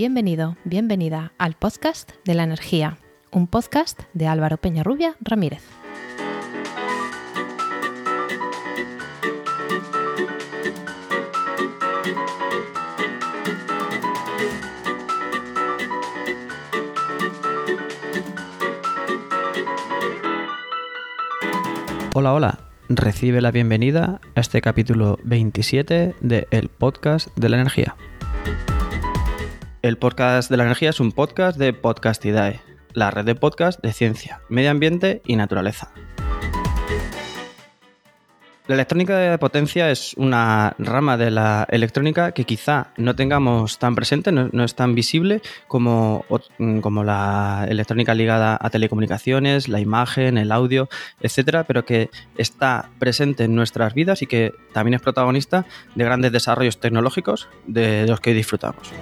Bienvenido, bienvenida al podcast de la energía, un podcast de Álvaro Peñarrubia Ramírez. Hola, hola. Recibe la bienvenida a este capítulo 27 de El Podcast de la Energía. El Podcast de la Energía es un podcast de Podcastidae, la red de podcast de ciencia, medio ambiente y naturaleza. La electrónica de potencia es una rama de la electrónica que quizá no tengamos tan presente, no, es tan visible como, como, la electrónica ligada a telecomunicaciones, la imagen, el audio, etcétera, pero que está presente en nuestras vidas y que también es protagonista de grandes desarrollos tecnológicos de los que disfrutamos.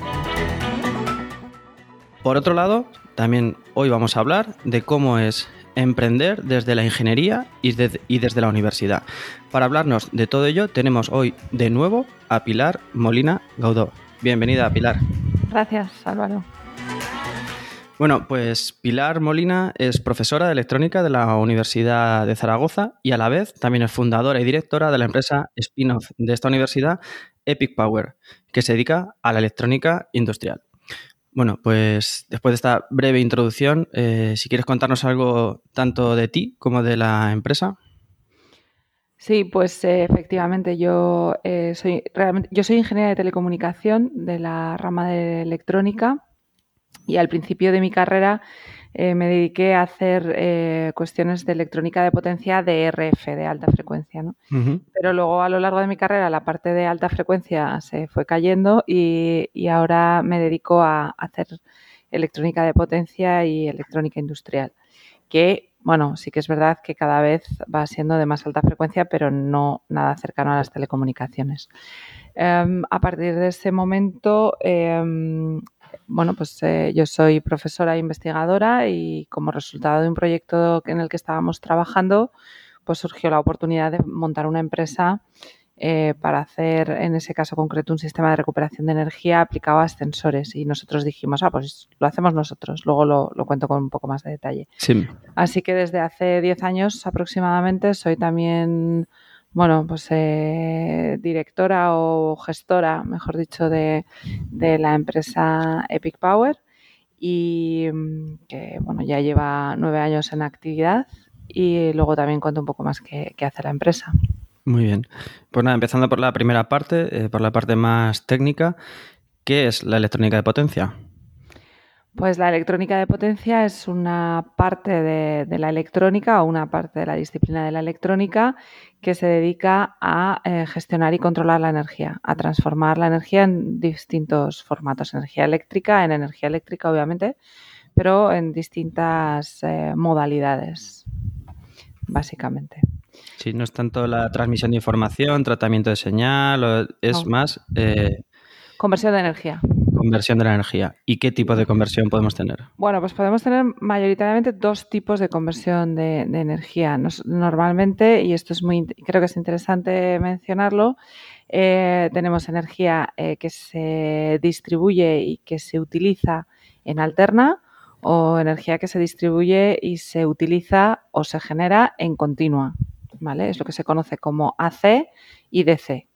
Por otro lado, también hoy vamos a hablar de cómo es emprender desde la ingeniería y, desde la universidad. Para hablarnos de todo ello, tenemos hoy de nuevo a Pilar Molina Gaudó. Bienvenida, Pilar. Gracias, Álvaro. Bueno, pues Pilar Molina es profesora de electrónica de la Universidad de Zaragoza y a la vez también es fundadora y directora de la empresa spin-off de esta universidad, Epic Power, que se dedica a la electrónica industrial. Bueno, pues después de esta breve introducción, eh, si quieres contarnos algo tanto de ti como de la empresa. Sí, pues eh, efectivamente yo eh, soy realmente yo soy ingeniera de telecomunicación de la rama de electrónica y al principio de mi carrera eh, me dediqué a hacer eh, cuestiones de electrónica de potencia de RF, de alta frecuencia. ¿no? Pero luego a lo largo de mi carrera la parte de alta frecuencia se fue cayendo y, ahora me dedico a hacer electrónica de potencia y electrónica industrial, que bueno, sí que es verdad que cada vez va siendo de más alta frecuencia, pero no nada cercano a las telecomunicaciones. Em, a partir de ese momento em, bueno, pues eh, yo soy profesora e investigadora y como resultado de un proyecto en el que estábamos trabajando, pues surgió la oportunidad de montar una empresa eh, para hacer, en ese caso concreto, un sistema de recuperación de energía aplicado a ascensores. Y nosotros dijimos, ah, pues lo hacemos nosotros. Luego lo, lo cuento con un poco más de detalle. Sí. Así que desde hace 10 años aproximadamente soy también bueno, pues eh, directora o gestora, mejor dicho, de, la empresa Epic Power y mm, que bueno, ya lleva nueve años en actividad y luego también cuento un poco más qué, hace la empresa. Muy bien. Pues nada, empezando por la primera parte, eh, por la parte más técnica, ¿qué es la electrónica de potencia? Pues la electrónica de potencia es una parte de, la electrónica o una parte de la disciplina de la electrónica que se dedica a eh, gestionar y controlar la energía, a transformar la energía en distintos formatos, energía eléctrica, en energía eléctrica obviamente, pero en distintas eh, modalidades, básicamente. Sí, no es tanto la transmisión de información, tratamiento de señal, es más... Eh, Conversión de energía. Conversión de la energía. ¿Y qué tipo de conversión podemos tener? Bueno, pues podemos tener mayoritariamente dos tipos de conversión de, energía. normalmente, y esto es muy, creo que es interesante mencionarlo, eh, tenemos energía eh, que se distribuye y que se utiliza en alterna o energía que se distribuye y se utiliza o se genera en continua. ¿Vale? Es lo que se conoce como AC y DC.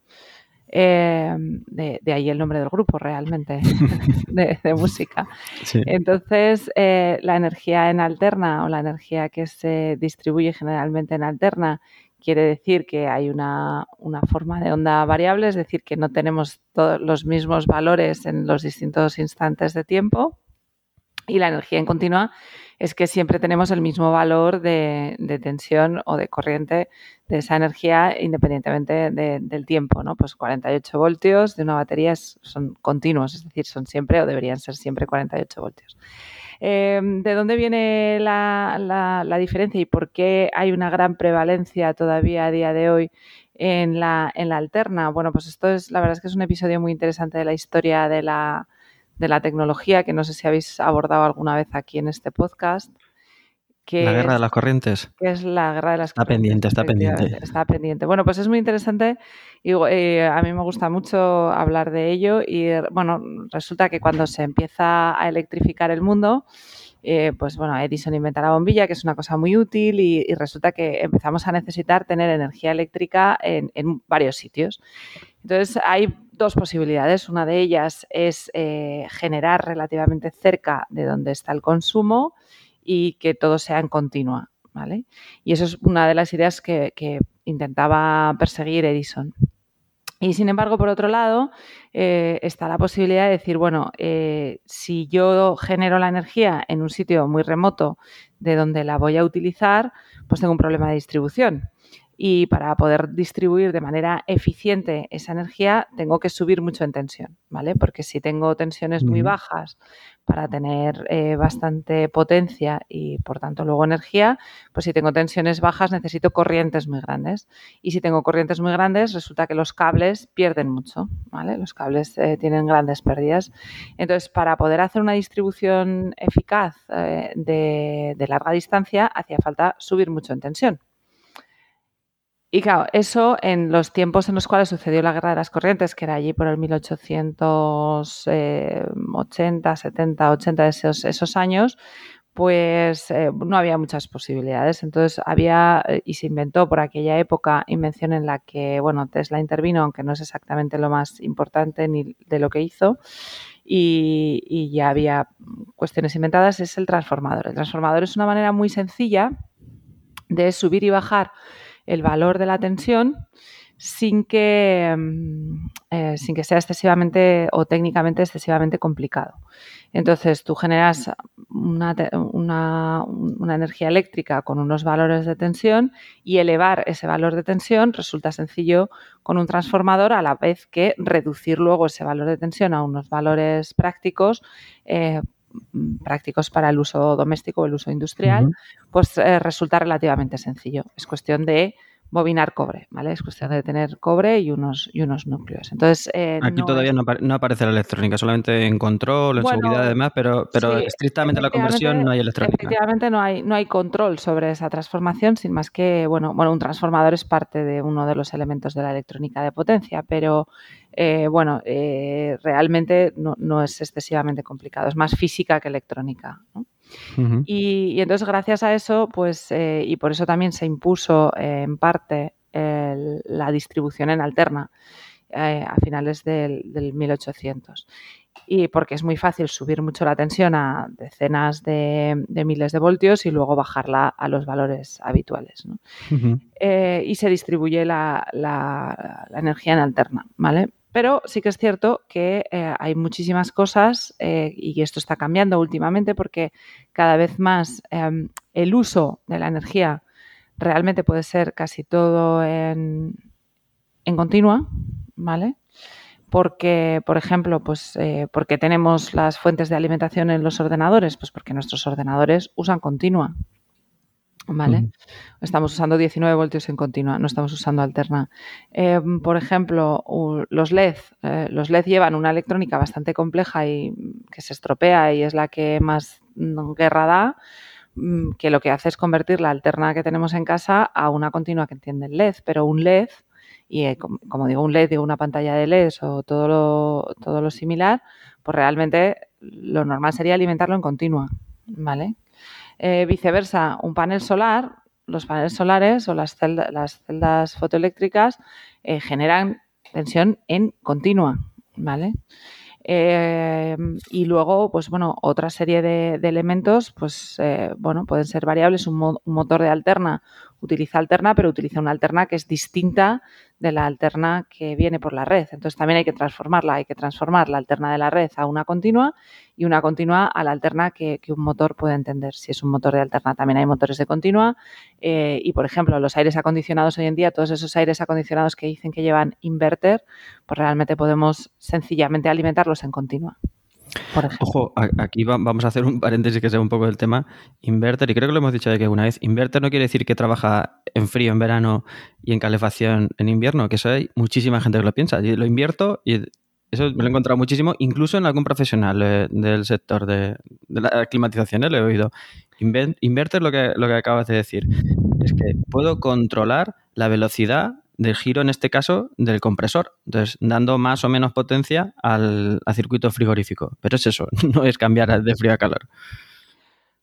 Eh, de, ahí el nombre del grupo realmente de, música. Entonces, eh, la energía en alterna o la energía que se distribuye generalmente en alterna quiere decir que hay una, una forma de onda variable, es decir, que no tenemos todos los mismos valores en los distintos instantes de tiempo. Y la energía en continua es que siempre tenemos el mismo valor de, tensión o de corriente de esa energía independientemente del tiempo, ¿no? Pues 48 voltios de una batería son continuos, es decir, son siempre o deberían ser siempre 48 voltios. Em, ¿De dónde viene la, diferencia y por qué hay una gran prevalencia todavía a día de hoy en la, en la alterna? Bueno, pues esto es, la verdad es que es un episodio muy interesante de la historia de la, de la tecnología, que no sé si habéis abordado alguna vez aquí en este podcast, la guerra de las corrientes. Que es la guerra de las está Pendiente, está pendiente, está pendiente. Bueno, pues es muy interesante y eh, a mí me gusta mucho hablar de ello y bueno, resulta que cuando se empieza a electrificar el mundo, eh, pues bueno, Edison inventa la bombilla, que es una cosa muy útil y, resulta que empezamos a necesitar tener energía eléctrica en, varios sitios. Entonces hay dos posibilidades. Una de ellas es eh, generar relativamente cerca de donde está el consumo y que todo sea en continua. ¿vale? Y eso es una de las ideas que, intentaba perseguir Edison. Y sin embargo, por otro lado, eh, está la posibilidad de decir, bueno, eh, si yo genero la energía en un sitio muy remoto de donde la voy a utilizar, pues tengo un problema de distribución y para poder distribuir de manera eficiente esa energía tengo que subir mucho en tensión, ¿vale? Porque si tengo tensiones muy bajas para tener eh, bastante potencia y por tanto luego energía, pues si tengo tensiones bajas necesito corrientes muy grandes y si tengo corrientes muy grandes resulta que los cables pierden mucho, ¿vale? Los cables eh, tienen grandes pérdidas. Entonces, para poder hacer una distribución eficaz eh, de larga distancia hacía falta subir mucho en tensión. Y claro, eso en los tiempos en los cuales sucedió la Guerra de las Corrientes, que era allí por el 1880, 70, 80, esos, esos años, pues eh, no había muchas posibilidades. Entonces había eh, y se inventó por aquella época invención en la que, bueno, Tesla intervino, aunque no es exactamente lo más importante ni de lo que hizo, y, y ya había cuestiones inventadas, es el transformador. El transformador es una manera muy sencilla de subir y bajar el valor de la tensión sin que, mm, eh, sin que sea excesivamente o técnicamente excesivamente complicado. Entonces, tú generas una, una, energía eléctrica con unos valores de tensión y elevar ese valor de tensión resulta sencillo con un transformador a la vez que reducir luego ese valor de tensión a unos valores prácticos. Eh, prácticos para el uso doméstico o el uso industrial, pues eh, resulta relativamente sencillo. Es cuestión de bobinar cobre, ¿vale? Es cuestión de tener cobre y unos, y unos núcleos. Entonces, eh, Aquí todavía no, aparece la electrónica, solamente en control, en seguridad y demás, pero, pero estrictamente la conversión no hay electrónica. Efectivamente no hay, no hay control sobre esa transformación, sin más que, bueno, bueno, un transformador es parte de uno de los elementos de la electrónica de potencia, pero eh, bueno, eh, realmente no, no, es excesivamente complicado, es más física que electrónica. ¿no? Y, entonces, gracias a eso, pues, eh, y por eso también se impuso eh, en parte la distribución en alterna eh, a finales del, 1800 y porque es muy fácil subir mucho la tensión a decenas de, miles de voltios y luego bajarla a los valores habituales. y se distribuye la, la, energía en alterna, ¿vale? Pero sí que es cierto que eh, hay muchísimas cosas eh, y esto está cambiando últimamente porque cada vez más em, el uso de la energía realmente puede ser casi todo en, en continua, ¿vale? Porque, por ejemplo, pues eh, porque tenemos las fuentes de alimentación en los ordenadores, pues porque nuestros ordenadores usan continua, ¿Vale? Estamos usando 19 voltios en continua, no estamos usando alterna. Em, por ejemplo, los LED. Eh, los LED llevan una electrónica bastante compleja y que se estropea y es la que más guerra da, mm, que lo que hace es convertir la alterna que tenemos en casa a una continua que entiende el LED, pero un LED, y eh, como, digo un LED, digo una pantalla de LED o todo lo, todo lo similar, pues realmente lo normal sería alimentarlo en continua, ¿vale? Eh, viceversa, un panel solar, los paneles solares o las, las celdas fotoeléctricas eh, generan tensión en continua, ¿vale? Eh, y luego, pues bueno, otra serie de, elementos, pues bueno, pueden ser variables. Un, motor de alterna utiliza alterna, pero utiliza una alterna que es distinta de la alterna que viene por la red. Entonces también hay que transformarla, hay que transformar la alterna de la red a una continua y una continua a la alterna que, un motor puede entender. Si es un motor de alterna, también hay motores de continua. Eh, y por ejemplo, los aires acondicionados hoy en día, todos esos aires acondicionados que dicen que llevan inverter, pues realmente podemos sencillamente alimentarlos en continua. Ojo, aquí vamos a hacer un paréntesis que sea un poco del tema inverter, y creo que lo hemos dicho de que una vez, inverter no quiere decir que trabaja en frío en verano y en calefacción en invierno, que eso hay muchísima gente que lo piensa. Yo lo invierto y Eso me lo he encontrado muchísimo, incluso en algún profesional eh, del sector de, de la climatización, le he oído. inverter lo que, lo que acabas de decir. Es que puedo controlar la velocidad del giro, en este caso, del compresor. Entonces, dando más o menos potencia al, circuito frigorífico. Pero es eso, no es cambiar de frío a calor.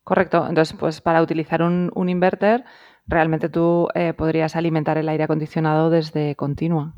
Correcto. Entonces, pues para utilizar un, inverter, realmente tú eh, podrías alimentar el aire acondicionado desde continua.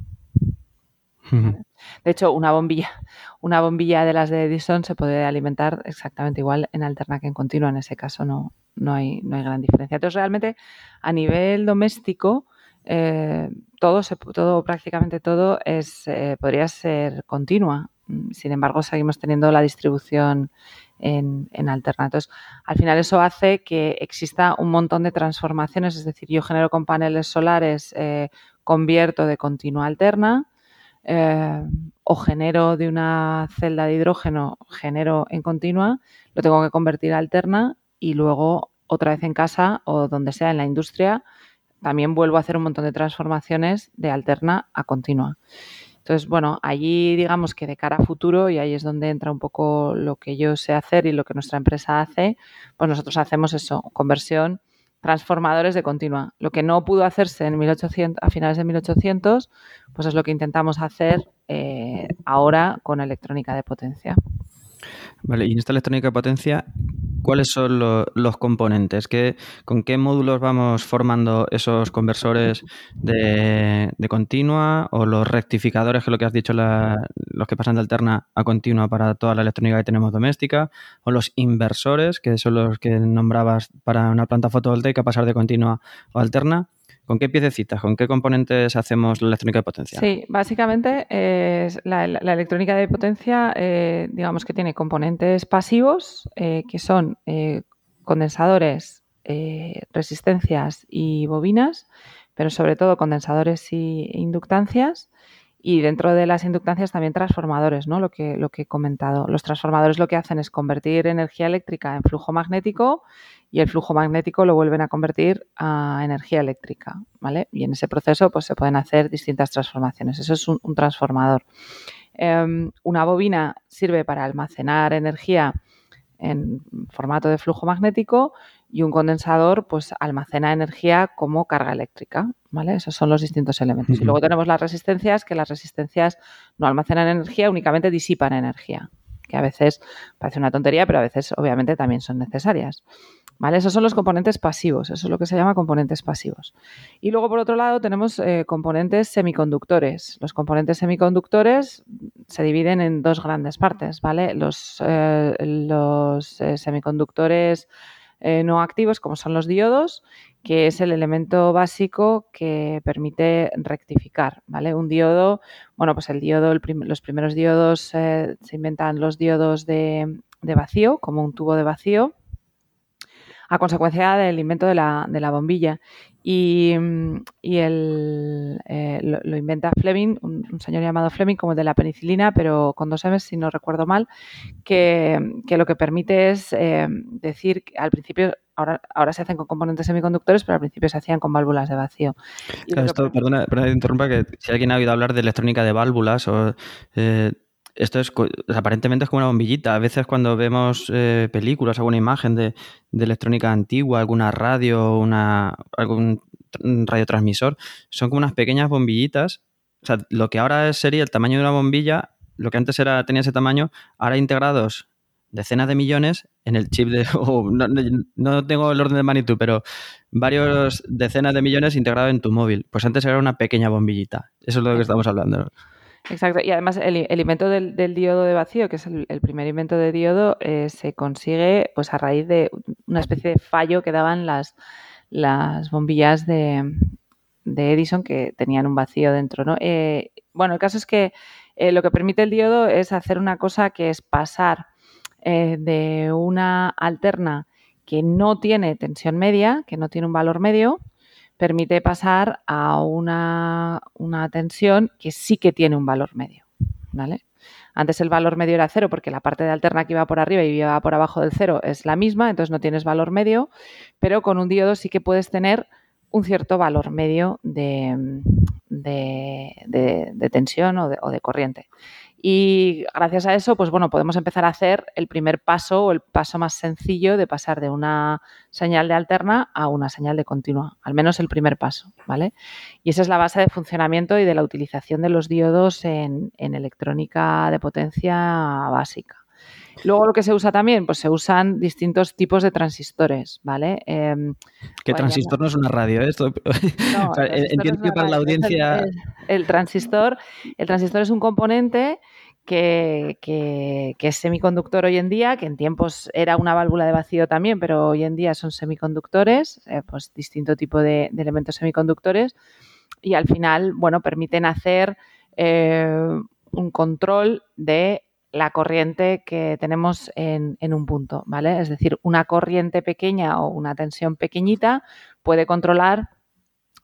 De hecho, una bombilla, una bombilla de las de Edison se puede alimentar exactamente igual en alterna que en continua. En ese caso no, no, hay, no hay gran diferencia. Entonces, realmente, a nivel doméstico, eh, todo, todo, prácticamente todo, es, eh, podría ser continua. Sin embargo, seguimos teniendo la distribución en, en alterna. Entonces, al final eso hace que exista un montón de transformaciones, es decir, yo genero con paneles solares, eh, convierto de continua a alterna, o genero de una celda de hidrógeno, genero en continua, lo tengo que convertir a alterna y luego otra vez en casa o donde sea en la industria también vuelvo a hacer un montón de transformaciones de alterna a continua. Entonces, bueno, allí digamos que de cara a futuro, y ahí es donde entra un poco lo que yo sé hacer y lo que nuestra empresa hace, pues nosotros hacemos eso, conversión, transformadores de continua. Lo que no pudo hacerse en 1800, a finales de 1800, pues es lo que intentamos hacer eh, ahora con electrónica de potencia. Vale, y en esta electrónica de potencia, ¿cuáles son los componentes? ¿Con qué módulos vamos formando esos conversores de, continua o los rectificadores, que es lo que has dicho, los que pasan de alterna a continua para toda la electrónica que tenemos doméstica? ¿O los inversores, que son los que nombrabas para una planta fotovoltaica pasar de continua o alterna? ¿Con qué piececitas, con qué componentes hacemos la electrónica de potencia? Sí, básicamente la, electrónica de potencia, eh, digamos que tiene componentes pasivos, eh, que son eh, condensadores, resistencias y bobinas, pero sobre todo condensadores y inductancias. Y dentro de las inductancias también transformadores, ¿no? Lo que, lo que he comentado. Los transformadores lo que hacen es convertir energía eléctrica en flujo magnético y el flujo magnético lo vuelven a convertir a energía eléctrica, ¿vale? Y en ese proceso pues se pueden hacer distintas transformaciones. Eso es un, transformador. Em, una bobina sirve para almacenar energía en formato de flujo magnético y un condensador pues almacena energía como carga eléctrica, ¿vale? Esos son los distintos elementos. Y luego tenemos las resistencias, que las resistencias no almacenan energía, únicamente disipan energía, que a veces parece una tontería, pero a veces obviamente también son necesarias. Esos son los componentes pasivos, eso es lo que se llama componentes pasivos. Y luego, por otro lado, tenemos eh, componentes semiconductores. Los componentes semiconductores se dividen en dos grandes partes, ¿vale? Los, eh, eh, semiconductores no activos, como son los diodos, que es el elemento básico que permite rectificar, ¿vale? Un diodo, bueno, pues el diodo, los primeros diodos se inventan los diodos de, vacío, como un tubo de vacío, a consecuencia del invento de la, de la bombilla. Y, el, eh, lo, inventa Fleming, un, señor llamado Fleming, como de la penicilina, pero con dos M, si no recuerdo mal, que, lo que permite es eh, decir que al principio, ahora, ahora se hacen con componentes semiconductores, pero al principio se hacían con válvulas de vacío. esto, perdona, perdona, interrumpa, que si alguien ha oído hablar de electrónica de válvulas o... Eh, esto es aparentemente es como una bombillita. A veces cuando vemos eh, películas, alguna imagen de, electrónica antigua, alguna radio, una, algún radiotransmisor, son como unas pequeñas bombillitas. O sea, lo que ahora sería el tamaño de una bombilla, lo que antes era tenía ese tamaño, ahora integrados decenas de millones en el chip de... no, no, tengo el orden de magnitud, pero varios decenas de millones integrados en tu móvil. Pues antes era una pequeña bombillita. Eso es lo que estamos hablando. Exacto, y además el, invento del, diodo de vacío, que es el, primer invento de diodo, eh, se consigue pues a raíz de una especie de fallo que daban las, las bombillas de, Edison que tenían un vacío dentro. ¿no? Eh, bueno, el caso es que eh, lo que permite el diodo es hacer una cosa que es pasar de una alterna que no tiene tensión media, que no tiene un valor medio, permite pasar a una, tensión que sí que tiene un valor medio. ¿vale? Antes el valor medio era cero porque la parte de alterna que iba por arriba y iba por abajo del cero es la misma, entonces no tienes valor medio, pero con un diodo sí que puedes tener un cierto valor medio de, de, tensión o de, corriente. Y gracias a eso, pues bueno, podemos empezar a hacer el primer paso o el paso más sencillo de pasar de una señal de alterna a una señal de continua, al menos el primer paso, ¿vale? Y esa es la base de funcionamiento y de la utilización de los diodos en, electrónica de potencia básica. Luego lo que se usa también, pues se usan distintos tipos de transistores, ¿vale? Eh, que transistor no es una radio, ¿eh? esto. Entiendo que para la audiencia. el, transistor, el transistor es un componente que, es semiconductor hoy en día, que en tiempos era una válvula de vacío también, pero hoy en día son semiconductores, eh, pues distinto tipo de, elementos semiconductores, y al final, bueno, permiten hacer eh, un control de la corriente que tenemos en, un punto, ¿vale? Es decir, una corriente pequeña o una tensión pequeñita puede controlar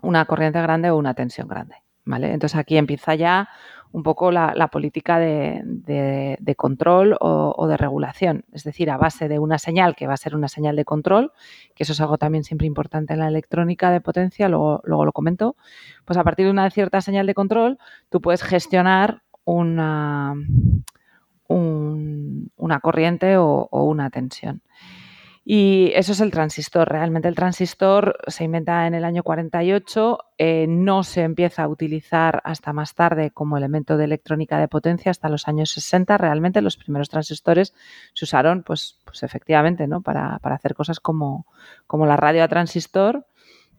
una corriente grande o una tensión grande, ¿vale? Entonces aquí empieza ya un poco la, política de, control o, de regulación. Es decir, a base de una señal que va a ser una señal de control, que eso es algo también siempre importante en la electrónica de potencia, luego, luego lo comento, pues a partir de una cierta señal de control tú puedes gestionar una, una corriente o una tensión. Y eso es el transistor. Realmente el transistor se inventa en el año 48, eh, no se empieza a utilizar hasta más tarde como elemento de electrónica de potencia hasta los años 60. Realmente los primeros transistores se usaron, pues, pues efectivamente, ¿no? Para, hacer cosas como, como la radio a transistor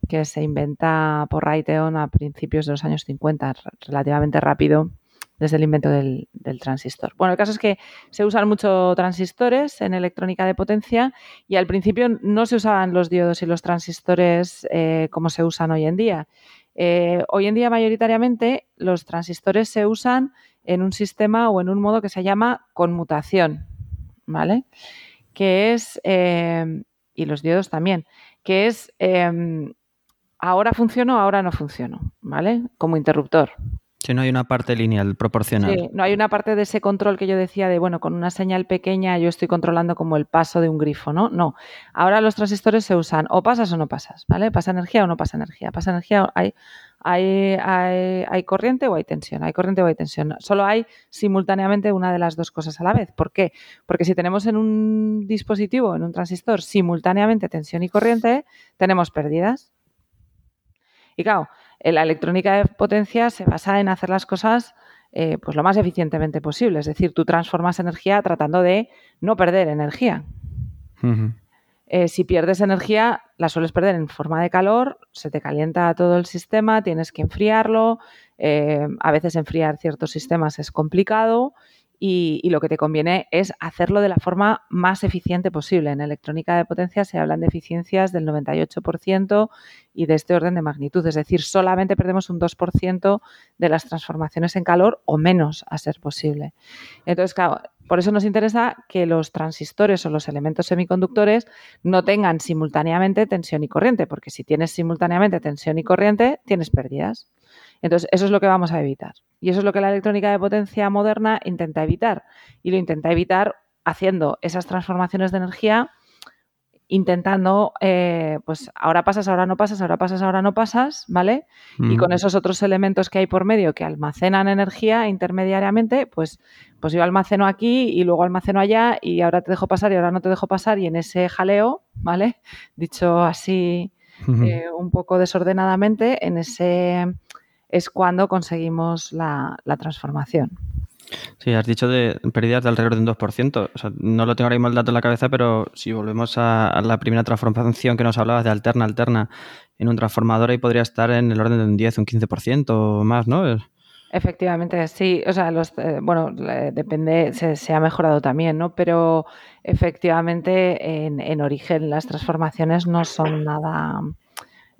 que se inventa por Raytheon a principios de los años 50, relativamente rápido desde el invento del, transistor. Bueno, el caso es que se usan mucho transistores en electrónica de potencia y al principio no se usaban los diodos y los transistores eh, como se usan hoy en día. Eh, hoy en día mayoritariamente los transistores se usan en un sistema o en un modo que se llama conmutación, ¿vale? Que es, eh, y los diodos también, que es ahora funciono, ahora no funciono, ¿vale? Como interruptor. Si no hay una parte lineal proporcional. Sí, no hay una parte de ese control que yo decía de, bueno, con una señal pequeña yo estoy controlando como el paso de un grifo, ¿no? No. Ahora los transistores se usan o pasas o no pasas, ¿vale? Pasa energía o no pasa energía. Pasa energía, hay, hay, hay, hay corriente o hay tensión. Hay corriente o hay tensión. Solo hay simultáneamente una de las dos cosas a la vez. ¿Por qué? Porque si tenemos en un dispositivo, en un transistor, simultáneamente tensión y corriente, tenemos pérdidas. Y claro, la electrónica de potencia se basa en hacer las cosas eh, pues lo más eficientemente posible. Es decir, tú transformas energía tratando de no perder energía. Eh, si pierdes energía, la sueles perder en forma de calor, se te calienta todo el sistema, tienes que enfriarlo. Eh, a veces enfriar ciertos sistemas es complicado y, lo que te conviene es hacerlo de la forma más eficiente posible. En electrónica de potencia se hablan de eficiencias del 98% y de este orden de magnitud, es decir, solamente perdemos un 2% de las transformaciones en calor o menos a ser posible. Entonces, claro, por eso nos interesa que los transistores o los elementos semiconductores no tengan simultáneamente tensión y corriente, porque si tienes simultáneamente tensión y corriente, tienes pérdidas. Entonces, eso es lo que vamos a evitar. Y eso es lo que la electrónica de potencia moderna intenta evitar. Y lo intenta evitar haciendo esas transformaciones de energía, intentando, eh, pues ahora pasas, ahora no pasas, ahora pasas, ahora no pasas, ¿vale? Y con esos otros elementos que hay por medio que almacenan energía intermediariamente, pues, pues yo almaceno aquí y luego almaceno allá y ahora te dejo pasar y ahora no te dejo pasar y en ese jaleo, ¿vale? Dicho así eh, un poco desordenadamente, en ese es cuando conseguimos la, transformación. Sí, has dicho de pérdidas de alrededor de un 2%. O sea, no lo tengo ahora mismo el dato en la cabeza, pero si volvemos a, la primera transformación que nos hablabas de alterna, alterna, en un transformador ahí podría estar en el orden de un 10, un 15% o más, ¿no? Efectivamente, sí. O sea, los, eh, bueno, depende, se, ha mejorado también, ¿no? Pero efectivamente, en, en origen, las transformaciones no son nada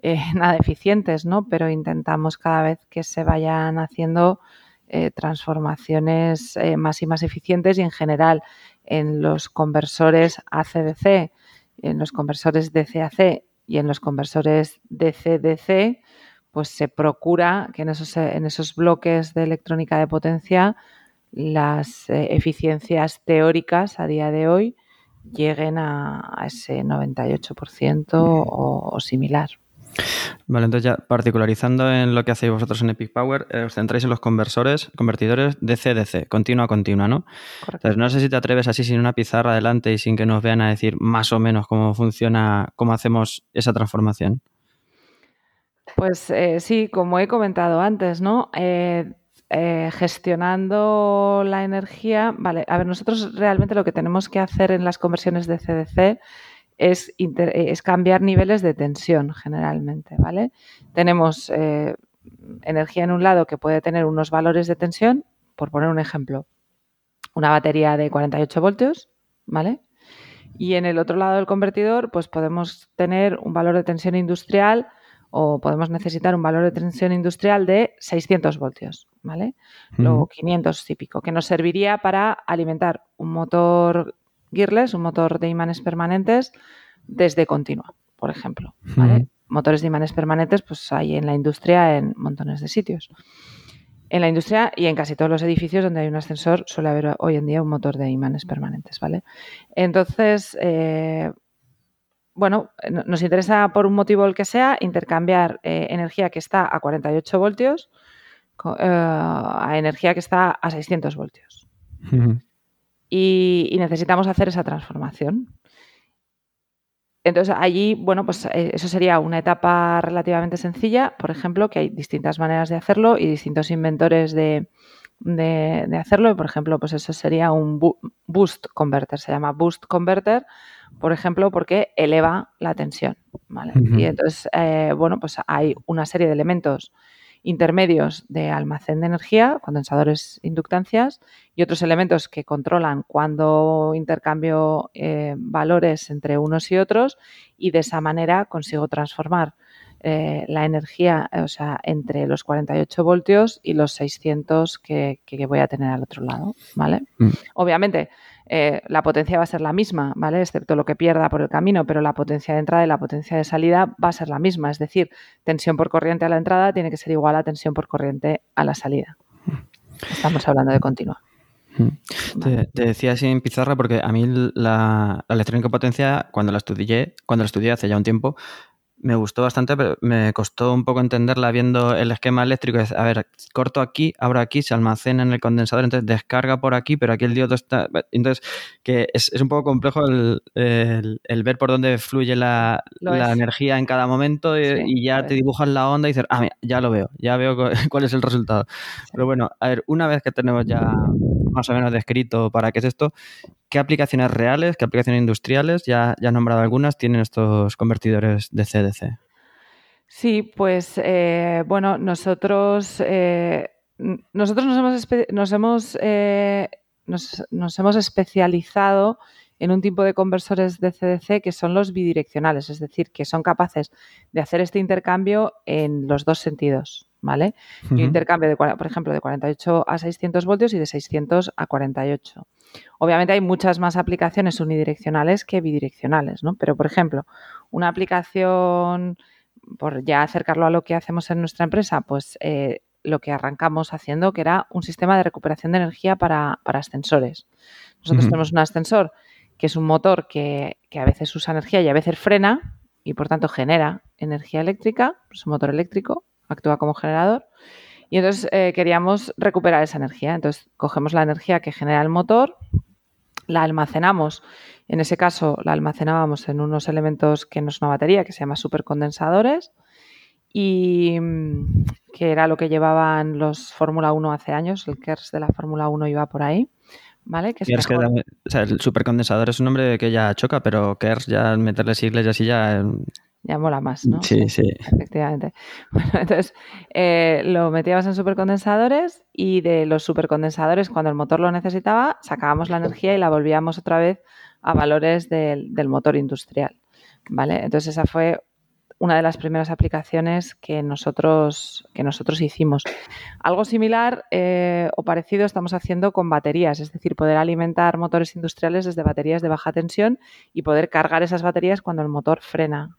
eh, nada eficientes, ¿no? Pero intentamos cada vez que se vayan haciendo eh, transformaciones eh, más y más eficientes y en general en los conversores ACDC, en los conversores DCAC y en los conversores DC-DC, pues se procura que en esos, en esos bloques de electrónica de potencia las eficiencias teóricas a día de hoy lleguen a, ese 98% o, o similar. Vale, entonces ya particularizando en lo que hacéis vosotros en Epic Power, eh, os centráis en los conversores, convertidores DC-DC, continua a continua, ¿no? Correcto. Entonces no sé si te atreves así sin una pizarra adelante y sin que nos vean a decir más o menos cómo funciona, cómo hacemos esa transformación. Pues eh, sí, como he comentado antes, ¿no? Eh, gestionando la energía, vale, a ver, nosotros realmente lo que tenemos que hacer en las conversiones de CDC es, es cambiar niveles de tensión generalmente, ¿vale? Tenemos eh, energía en un lado que puede tener unos valores de tensión, por poner un ejemplo, una batería de 48 voltios, ¿vale? Y en el otro lado del convertidor, pues podemos tener un valor de tensión industrial o podemos necesitar un valor de tensión industrial de 600 voltios, ¿vale? Luego 500 típico, que nos serviría para alimentar un motor gearless, un motor de imanes permanentes, desde continua, por ejemplo. Motores de imanes permanentes, pues hay en la industria en montones de sitios. En la industria y en casi todos los edificios donde hay un ascensor suele haber hoy en día un motor de imanes permanentes, ¿vale? Entonces, eh, bueno, nos interesa por un motivo el que sea intercambiar eh, energía que está a 48 voltios eh, a energía que está a 600 voltios y, necesitamos hacer esa transformación. Entonces, allí, bueno, pues eh, eso sería una etapa relativamente sencilla, por ejemplo, que hay distintas maneras de hacerlo y distintos inventores de, hacerlo. Por ejemplo, pues eso sería un boost converter, se llama boost converter, por ejemplo, porque eleva la tensión. Y entonces, eh, bueno, pues hay una serie de elementos intermedios de almacén de energía, condensadores, inductancias y otros elementos que controlan cuando intercambio eh, valores entre unos y otros y de esa manera consigo transformar eh, la energía, o sea, entre los 48 voltios y los 600 que, voy a tener al otro lado, ¿vale? Mm. Obviamente, eh, la potencia va a ser la misma, ¿vale? Excepto lo que pierda por el camino, pero la potencia de entrada y la potencia de salida va a ser la misma. Es decir, tensión por corriente a la entrada tiene que ser igual a tensión por corriente a la salida. Estamos hablando de continua. Mm. Te, decía sin pizarra porque a mí la, la electrónica potencia, cuando la estudié, cuando la estudié hace ya un tiempo, me gustó bastante, pero me costó un poco entenderla viendo el esquema eléctrico. A ver, corto aquí, abro aquí, se almacena en el condensador, entonces descarga por aquí, pero aquí el diodo está... Entonces, que es, un poco complejo el, ver por dónde fluye la, energía en cada momento y, ya te dibujas la onda y dices, ah, ya lo veo, ya veo cuál es el resultado. Pero bueno, a ver, una vez que tenemos ya más o menos descrito para qué es esto, ¿qué aplicaciones reales, qué aplicaciones industriales, ya, ya he nombrado algunas, tienen estos convertidores de CDC? Sí, pues eh, bueno, nosotros, eh, nosotros nos, hemos, eh, nos, hemos especializado en un tipo de conversores de CDC que son los bidireccionales, es decir, que son capaces de hacer este intercambio en los dos sentidos. ¿Vale? Y intercambio, de, por ejemplo, de 48 a 600 voltios y de 600 a 48. Obviamente hay muchas más aplicaciones unidireccionales que bidireccionales, ¿no? Pero, por ejemplo, una aplicación, por ya acercarlo a lo que hacemos en nuestra empresa, pues eh, lo que arrancamos haciendo, que era un sistema de recuperación de energía para, ascensores. Nosotros tenemos un ascensor que es un motor que, que, a veces usa energía y a veces frena y por tanto genera energía eléctrica, es un motor eléctrico, actúa como generador. Y entonces eh, queríamos recuperar esa energía. Entonces cogemos la energía que genera el motor, la almacenamos. En ese caso la almacenábamos en unos elementos que no es una batería, que se llama supercondensadores. Y mm, que era lo que llevaban los Fórmula 1 hace años, el KERS de la Fórmula 1 iba por ahí. ¿Vale? Que es el supercondensador es un nombre que ya choca, pero KERS ya meterle siglas y así ya ya mola más, ¿no? Sí, sí. Efectivamente. Bueno, entonces eh, lo metíamos en supercondensadores y de los supercondensadores, cuando el motor lo necesitaba, sacábamos la energía y la volvíamos otra vez a valores del, motor industrial. ¿Vale? Entonces esa fue una de las primeras aplicaciones que nosotros, que nosotros hicimos. Algo similar eh, o parecido estamos haciendo con baterías, es decir, poder alimentar motores industriales desde baterías de baja tensión y poder cargar esas baterías cuando el motor frena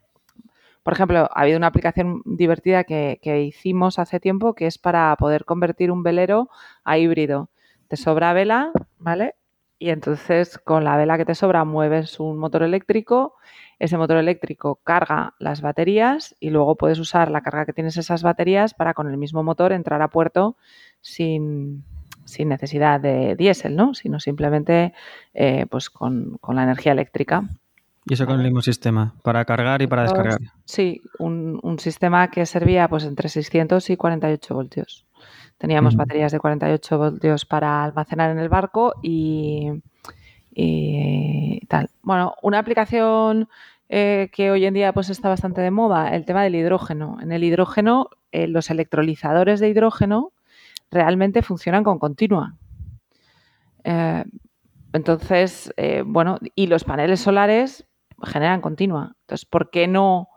por ejemplo, ha habido una aplicación divertida que, hicimos hace tiempo que es para poder convertir un velero a híbrido. Te sobra vela, ¿vale? y entonces con la vela que te sobra mueves un motor eléctrico, ese motor eléctrico carga las baterías y luego puedes usar la carga que tienes esas baterías para con el mismo motor entrar a puerto sin, necesidad de diésel, ¿no? sino simplemente eh, pues con, la energía eléctrica. Y eso con el mismo sistema, para cargar y para descargar. Sí, un, un, sistema que servía pues entre 600 y 48 voltios. Teníamos baterías de 48 voltios para almacenar en el barco y, tal. Bueno, una aplicación eh, que hoy en día pues está bastante de moda, el tema del hidrógeno. En el hidrógeno, eh, los electrolizadores de hidrógeno realmente funcionan con continua. Eh, entonces, bueno, y los paneles solares generan continua. Entonces, ¿por qué no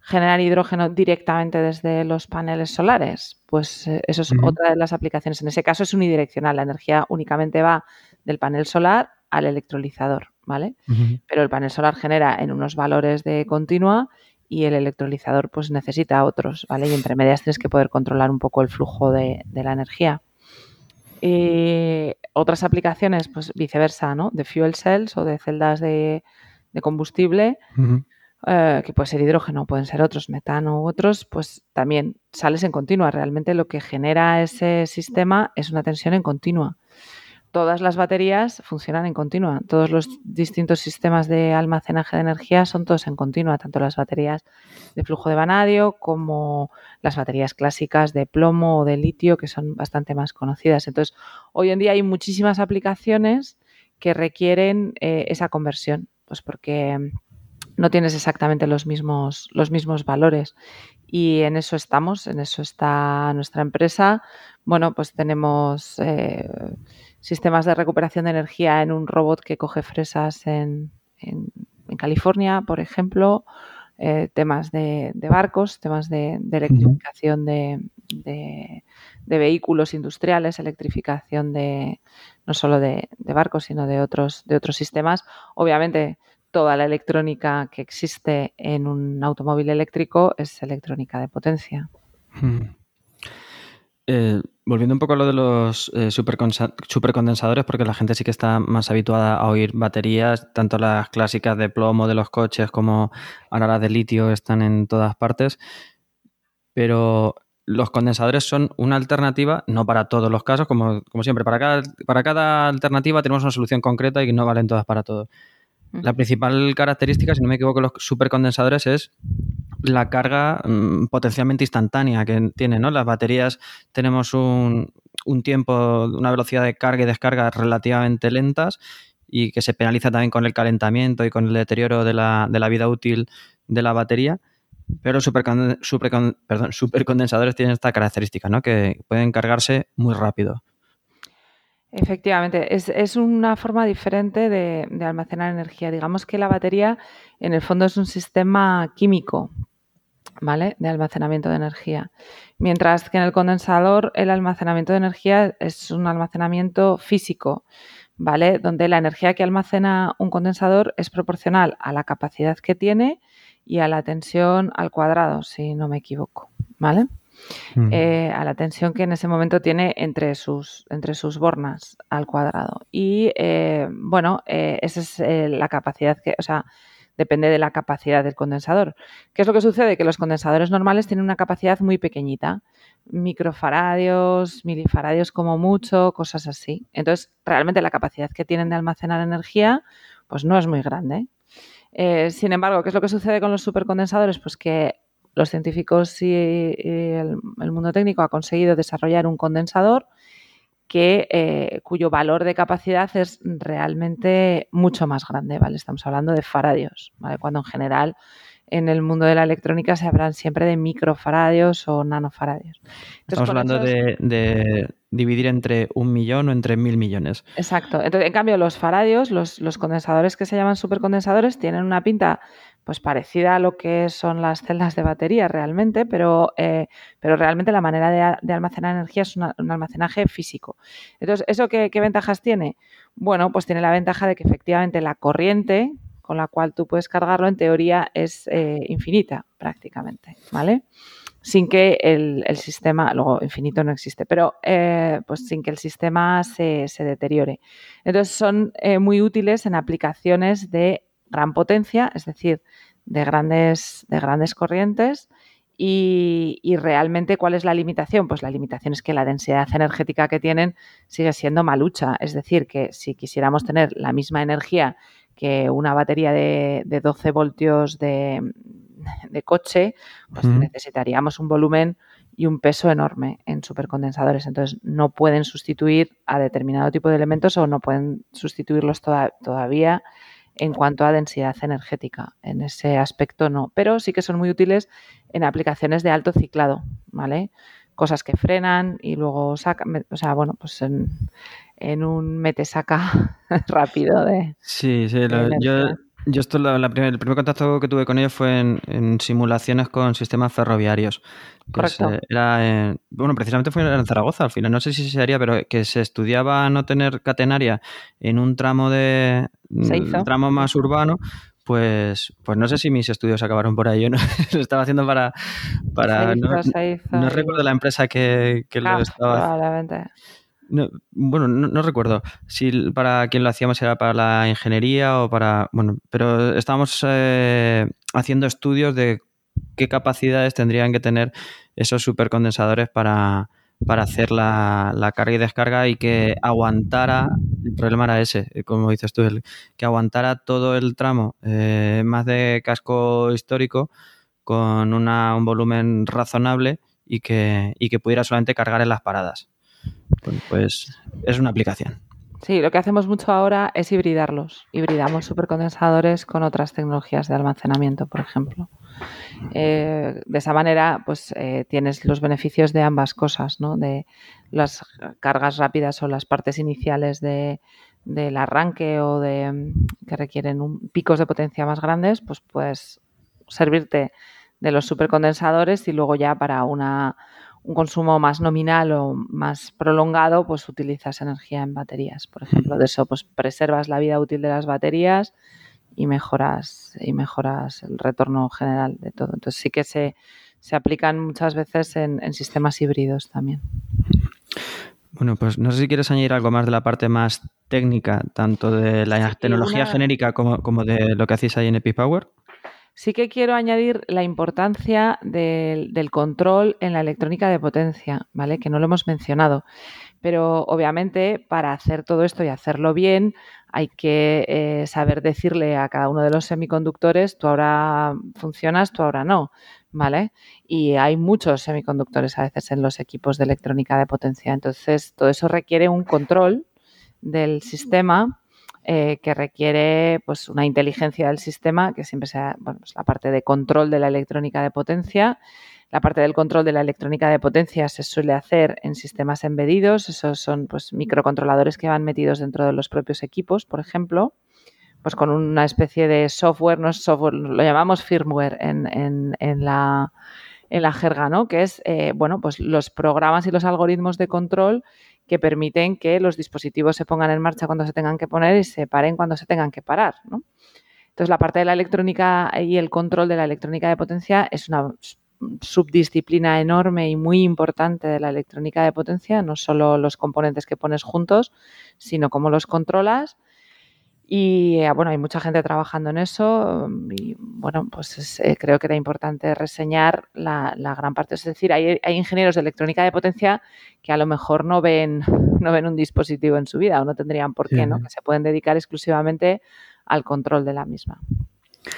generar hidrógeno directamente desde los paneles solares? Pues eh, eso es otra de las aplicaciones. En ese caso es unidireccional, la energía únicamente va del panel solar al electrolizador, ¿vale? Pero el panel solar genera en unos valores de continua y el electrolizador pues necesita otros, ¿vale? Y entre medias tienes que poder controlar un poco el flujo de, la energía. otras aplicaciones, pues viceversa, ¿no? De fuel cells o de celdas de, combustible, eh, que puede ser hidrógeno, pueden ser otros, metano u otros, pues también sales en continua. Realmente lo que genera ese sistema es una tensión en continua. Todas las baterías funcionan en continua. Todos los distintos sistemas de almacenaje de energía son todos en continua, tanto las baterías de flujo de vanadio como las baterías clásicas de plomo o de litio, que son bastante más conocidas. Entonces, hoy en día hay muchísimas aplicaciones que requieren eh, esa conversión, pues porque no tienes exactamente los mismos, los mismos valores. Y en eso estamos, en eso está nuestra empresa. Bueno, pues tenemos eh, sistemas de recuperación de energía en un robot que coge fresas en, California, por ejemplo, eh, temas de, barcos, temas de, electrificación de, vehículos industriales, electrificación de no solo de, barcos, sino de otros, de otros sistemas. Obviamente, toda la electrónica que existe en un automóvil eléctrico es electrónica de potencia. Hmm. Eh, volviendo un poco a lo de los eh, supercondensadores, porque la gente sí que está más habituada a oír baterías, tanto las clásicas de plomo de los coches como ahora las de litio están en todas partes, pero los condensadores son una alternativa, no para todos los casos, como, como siempre, para cada, para cada alternativa tenemos una solución concreta y no valen todas para todos. La principal característica, si no me equivoco, de los supercondensadores es la carga mm, potencialmente instantánea que tienen, ¿no? Las baterías tenemos un, tiempo, una velocidad de carga y descarga relativamente lentas y que se penaliza también con el calentamiento y con el deterioro de la, de la vida útil de la batería. Pero los supercondensadores tienen esta característica, ¿no? Que pueden cargarse muy rápido. Efectivamente, es, una forma diferente de, almacenar energía. Digamos que la batería en el fondo es un sistema químico, ¿vale? De almacenamiento de energía. Mientras que en el condensador el almacenamiento de energía es un almacenamiento físico, ¿vale? Donde la energía que almacena un condensador es proporcional a la capacidad que tiene y a la tensión al cuadrado, si no me equivoco, ¿vale? Eh, a la tensión que en ese momento tiene entre sus, entre sus bornas al cuadrado. Y eh, bueno, eh, esa es la capacidad que, o sea, depende de la capacidad del condensador. ¿Qué es lo que sucede? Que los condensadores normales tienen una capacidad muy pequeñita, microfaradios, milifaradios como mucho, cosas así. Entonces, realmente la capacidad que tienen de almacenar energía, pues no es muy grande. sin embargo, ¿qué es lo que sucede con los supercondensadores? Pues que los científicos y, el, mundo técnico ha conseguido desarrollar un condensador que, eh, cuyo valor de capacidad es realmente mucho más grande, ¿vale? Estamos hablando de faradios, ¿vale? Cuando en general en el mundo de la electrónica se hablan siempre de microfaradios o nanofaradios. Estamos hablando de, dividir entre un millón o entre mil millones. Exacto. Entonces, en cambio, los faradios, los, los condensadores que se llaman supercondensadores, tienen una pinta pues parecida a lo que son las celdas de batería realmente, pero, eh, pero realmente la manera de, almacenar energía es un almacenaje físico. Entonces, ¿eso qué, ventajas tiene? Bueno, pues tiene la ventaja de que efectivamente la corriente con la cual tú puedes cargarlo, en teoría es eh, infinita prácticamente, ¿vale? Sin que el, sistema, luego infinito no existe, pero eh, pues sin que el sistema se, deteriore. Entonces son muy útiles en aplicaciones de gran potencia, es decir, de grandes, de grandes corrientes y, realmente, ¿cuál es la limitación? Pues la limitación es que la densidad energética que tienen sigue siendo malucha. Es decir, que si quisiéramos tener la misma energía que una batería de, 12 voltios de, coche, pues necesitaríamos un volumen y un peso enorme en supercondensadores. Entonces, no pueden sustituir a determinado tipo de elementos o no pueden sustituirlos todavía en cuanto a densidad energética. En ese aspecto no, pero sí que son muy útiles en aplicaciones de alto ciclado, ¿vale? Cosas que frenan y luego sacan, o sea, bueno, pues en, en un mete-saca rápido de... Sí, sí, yo, yo esto, la, el primer contacto que tuve con ellos fue en, simulaciones con sistemas ferroviarios. Correcto. era bueno, precisamente fue en Zaragoza al final. No sé si se haría, pero que se estudiaba no tener catenaria en un tramo de tramo más urbano. Pues, pues no sé si mis estudios acabaron por ahí. Yo no, lo estaba haciendo para. para no, recuerdo la empresa que, que lo estaba. Probablemente. No, bueno, no, recuerdo si para quién lo hacíamos era para la ingeniería o para. Bueno, pero estábamos eh, haciendo estudios de qué capacidades tendrían que tener esos supercondensadores para, para hacer la, carga y descarga y que aguantara. El problema era ese, como dices tú, el, que aguantara todo el tramo eh, más de casco histórico con una, un volumen razonable y que, y que pudiera solamente cargar en las paradas pues es una aplicación. Sí, lo que hacemos mucho ahora es hibridarlos. Hibridamos supercondensadores con otras tecnologías de almacenamiento, por ejemplo. Eh, de esa manera, pues eh, tienes los beneficios de ambas cosas, ¿no? De las cargas rápidas o las partes iniciales de, del arranque o de que requieren picos de potencia más grandes, pues puedes servirte de los supercondensadores y luego ya para una un consumo más nominal o más prolongado, pues utilizas energía en baterías, por ejemplo. De eso, pues preservas la vida útil de las baterías y mejoras, y mejoras el retorno general de todo. Entonces sí que se, aplican muchas veces en, sistemas híbridos también. Bueno, pues no sé si quieres añadir algo más de la parte más técnica, tanto de la tecnología genérica como, como, de lo que hacéis ahí en EpiPower. Sí que quiero añadir la importancia del, control en la electrónica de potencia, ¿vale? Que no lo hemos mencionado. Pero obviamente para hacer todo esto y hacerlo bien hay que eh, saber decirle a cada uno de los semiconductores, tú ahora funcionas, tú ahora no, ¿vale? Y hay muchos semiconductores a veces en los equipos de electrónica de potencia. Entonces, todo eso requiere un control del sistema eh, que requiere pues, una inteligencia del sistema, que siempre sea bueno, pues, la parte de control de la electrónica de potencia. La parte del control de la electrónica de potencia se suele hacer en sistemas embedidos, esos son pues, microcontroladores que van metidos dentro de los propios equipos, por ejemplo, pues con una especie de software, no es software, lo llamamos firmware en, en, la en la jerga, ¿no? Que es, eh, bueno, pues los programas y los algoritmos de control que permiten que los dispositivos se pongan en marcha cuando se tengan que poner y se paren cuando se tengan que parar. Entonces, la parte de la electrónica y el control de la electrónica de potencia es una subdisciplina enorme y muy importante de la electrónica de potencia, no solo los componentes que pones juntos, sino cómo los controlas y eh, bueno, hay mucha gente trabajando en eso y bueno, pues eh, creo que era importante reseñar la, gran parte. Es decir, hay, ingenieros de electrónica de potencia que a lo mejor no ven, no ven un dispositivo en su vida o no tendrían por qué, ¿no? Que se pueden dedicar exclusivamente al control de la misma.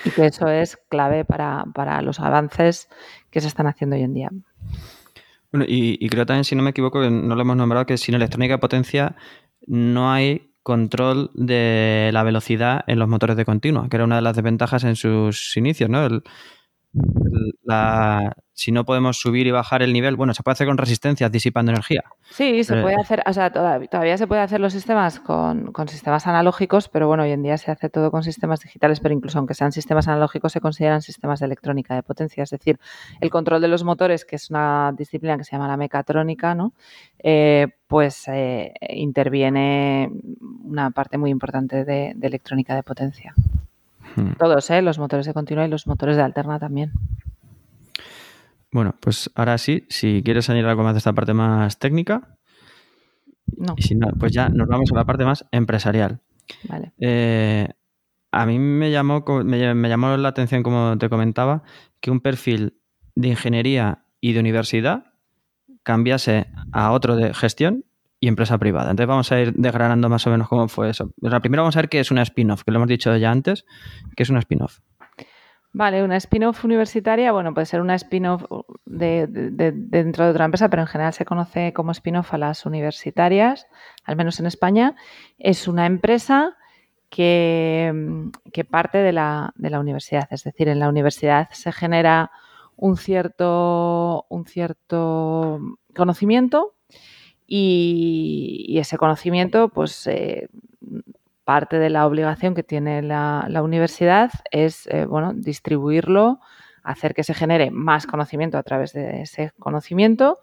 Y que eso es clave para, los avances que se están haciendo hoy en día. Bueno, y, y creo también, si no me equivoco, no lo hemos nombrado, que sin electrónica de potencia no hay control de la velocidad en los motores de continua, que era una de las desventajas en sus inicios, ¿no? La, si no podemos subir y bajar el nivel, bueno, se puede hacer con resistencias disipando energía. Sí, se puede hacer, o sea, todavía, se puede hacer los sistemas con, sistemas analógicos, pero bueno, hoy en día se hace todo con sistemas digitales, pero incluso aunque sean sistemas analógicos se consideran sistemas de electrónica de potencia, es decir, el control de los motores, que es una disciplina que se llama la mecatrónica, ¿no? Eh, pues eh, interviene una parte muy importante de electrónica de potencia. Hmm. Todos, ¿eh? los motores de continua y los motores de alterna también. Bueno, pues ahora sí, si quieres añadir algo más de esta parte más técnica. No. Y si no, pues ya nos vamos a la parte más empresarial. Vale. Eh, a mí me llamó, me, llamó la atención, como te comentaba, que un perfil de ingeniería y de universidad cambiase a otro de gestión y empresa privada. Entonces vamos a ir desgranando más o menos cómo fue eso. primero vamos a ver qué es una spin-off, que lo hemos dicho ya antes, qué es una spin-off. Vale, una spin-off universitaria, bueno, puede ser una spin-off de, dentro de otra empresa, pero en general se conoce como spin-off a las universitarias, al menos en España. Es una empresa que, parte de la, de la, universidad, es decir, en la universidad se genera un cierto, un cierto conocimiento y, ese conocimiento, pues eh, parte de la obligación que tiene la, universidad es eh, bueno, distribuirlo, hacer que se genere más conocimiento a través de ese conocimiento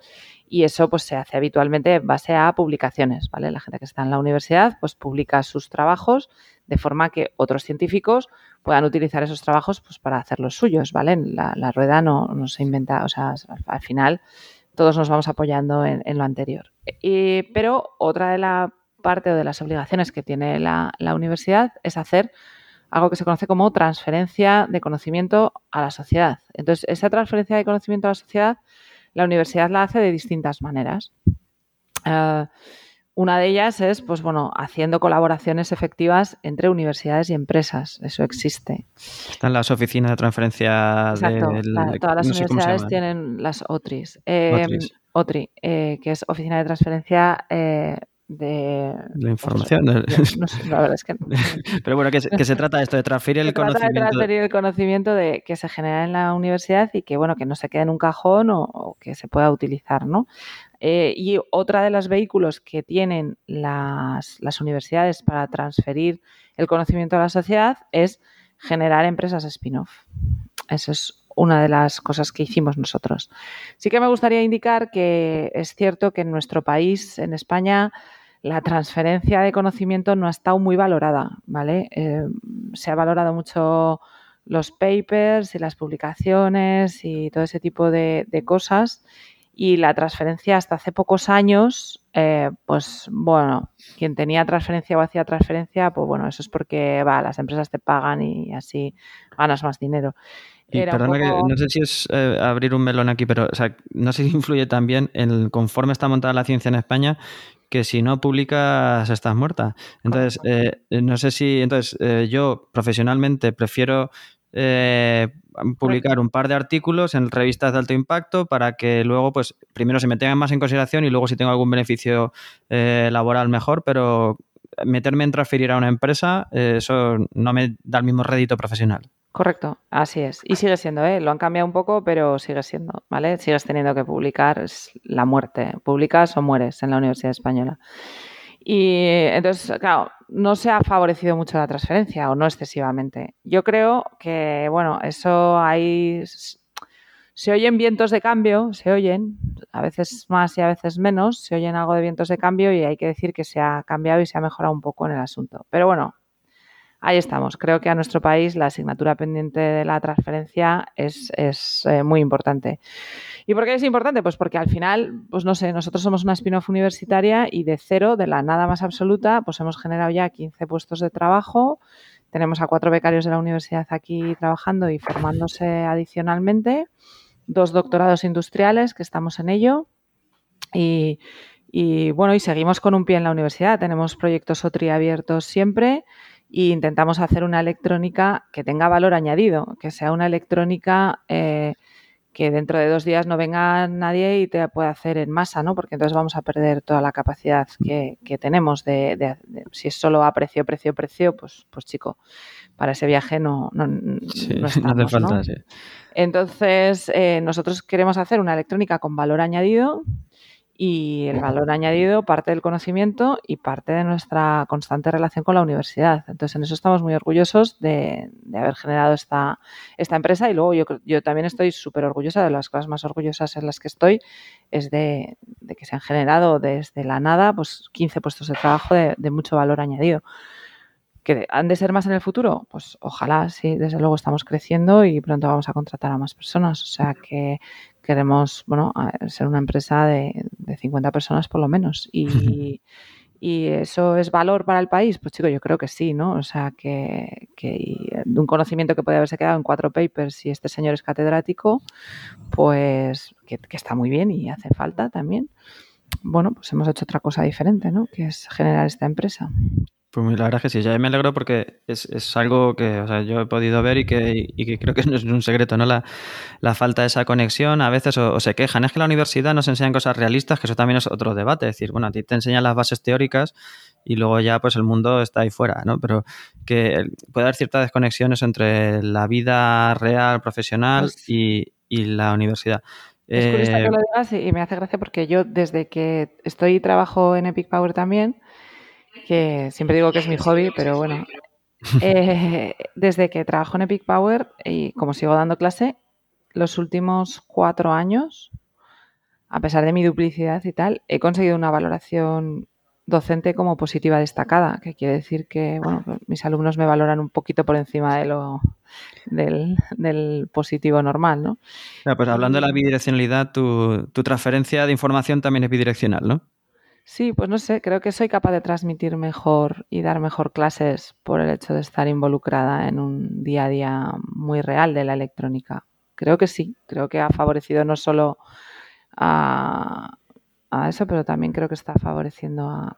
y eso pues se hace habitualmente en base a publicaciones, ¿vale? La gente que está en la universidad pues publica sus trabajos de forma que otros científicos puedan utilizar esos trabajos pues para hacer los suyos, ¿vale? La, rueda no, no, se inventa, o sea, al final todos nos vamos apoyando en, lo anterior. pero otra de la parte o de las obligaciones que tiene la, universidad es hacer algo que se conoce como transferencia de conocimiento a la sociedad. Entonces, esa transferencia de conocimiento a la sociedad, la universidad la hace de distintas maneras. Eh, una de ellas es, pues bueno, haciendo colaboraciones efectivas entre universidades y empresas. Eso existe. Están las oficinas de transferencia. Exacto. todas las universidades tienen las OTRIs. Eh, OTRI, eh, que es Oficina de Transferencia eh, de, la información. la verdad es que Pero bueno, que se, trata esto de transferir el conocimiento. de transferir el conocimiento de que se genera en la universidad y que bueno, que no se quede en un cajón o, que se pueda utilizar, ¿no? Eh, y otra de los vehículos que tienen las, las universidades para transferir el conocimiento a la sociedad es generar empresas spin-off. Eso es una de las cosas que hicimos nosotros. Sí que me gustaría indicar que es cierto que en nuestro país, en España, la transferencia de conocimiento no ha estado muy valorada, ¿vale? Eh, se ha valorado mucho los papers y las publicaciones y todo ese tipo de, cosas. Y la transferencia hasta hace pocos años, eh, pues bueno, quien tenía transferencia o hacía transferencia, pues bueno, eso es porque va, las empresas te pagan y así ganas más dinero. Y perdona que no sé si es eh, abrir un melón aquí, pero no sé si influye también en conforme está montada la ciencia en España, que si no publicas estás muerta. Entonces, eh, no sé si, entonces eh, yo profesionalmente prefiero eh, publicar un par de artículos en revistas de alto impacto para que luego, pues, primero se me tengan más en consideración y luego si tengo algún beneficio laboral mejor, pero meterme en transferir a una empresa, eso no me da el mismo rédito profesional. Correcto, así es. Y sigue siendo, ¿eh? Lo han cambiado un poco, pero sigue siendo, ¿vale? Sigues teniendo que publicar, es la muerte. Publicas o mueres en la Universidad Española. Y entonces, claro, no se ha favorecido mucho la transferencia o no excesivamente. Yo creo que, bueno, eso hay... Se oyen vientos de cambio, se oyen, a veces más y a veces menos, se oyen algo de vientos de cambio y hay que decir que se ha cambiado y se ha mejorado un poco en el asunto. Pero bueno, ahí estamos. Creo que a nuestro país la asignatura pendiente de la transferencia es, eh, muy importante. ¿Y por qué es importante? Pues porque al final, pues no sé, nosotros somos una spin-off universitaria y de cero, de la nada más absoluta, pues hemos generado ya 15 puestos de trabajo. Tenemos a cuatro becarios de la universidad aquí trabajando y formándose adicionalmente, dos doctorados industriales que estamos en ello. Y, y bueno, y seguimos con un pie en la universidad. Tenemos proyectos OTRI abiertos siempre e intentamos hacer una electrónica que tenga valor añadido, que sea una electrónica eh, que dentro de dos días no venga nadie y te pueda hacer en masa, ¿no? Porque entonces vamos a perder toda la capacidad que, tenemos de, si es solo a precio, precio, precio, pues, pues chico, para ese viaje no, no, no, hace falta, Entonces, eh, nosotros queremos hacer una electrónica con valor añadido y el valor añadido parte del conocimiento y parte de nuestra constante relación con la universidad. Entonces, en eso estamos muy orgullosos de, haber generado esta, esta empresa y luego yo, yo también estoy súper orgullosa de las cosas más orgullosas en las que estoy, es de, que se han generado desde la nada pues 15 puestos de trabajo de, mucho valor añadido. ¿Que han de ser más en el futuro? Pues ojalá, sí, desde luego estamos creciendo y pronto vamos a contratar a más personas. O sea que queremos, bueno, ser una empresa de, de 50 personas por lo menos. Y, ¿Y eso es valor para el país? Pues chico, yo creo que sí, ¿no? O sea, que, de un conocimiento que puede haberse quedado en cuatro papers y este señor es catedrático, pues que, que, está muy bien y hace falta también. Bueno, pues hemos hecho otra cosa diferente, ¿no? Que es generar esta empresa. Pues la verdad es que sí, ya me alegro porque es, es algo que o sea, yo he podido ver y que, y que, creo que no es un secreto, ¿no? La, la falta de esa conexión, a veces o, se quejan, es que la universidad nos enseña cosas realistas, que eso también es otro debate, es decir, bueno, a ti te enseñan las bases teóricas y luego ya pues el mundo está ahí fuera, ¿no? Pero que puede haber ciertas desconexiones entre la vida real, profesional pues y, y la universidad. Es curioso que eh, lo digas y me hace gracia porque yo desde que estoy y trabajo en Epic Power también, que siempre digo que es mi hobby, pero bueno, eh, desde que trabajo en Epic Power y como sigo dando clase, los últimos cuatro años, a pesar de mi duplicidad y tal, he conseguido una valoración docente como positiva destacada, que quiere decir que bueno, mis alumnos me valoran un poquito por encima de lo del, positivo normal, ¿no? pues hablando de la bidireccionalidad, tu, tu transferencia de información también es bidireccional, ¿no? Sí, pues no sé, creo que soy capaz de transmitir mejor y dar mejor clases por el hecho de estar involucrada en un día a día muy real de la electrónica. Creo que sí, creo que ha favorecido no solo a, eso, pero también creo que está favoreciendo a,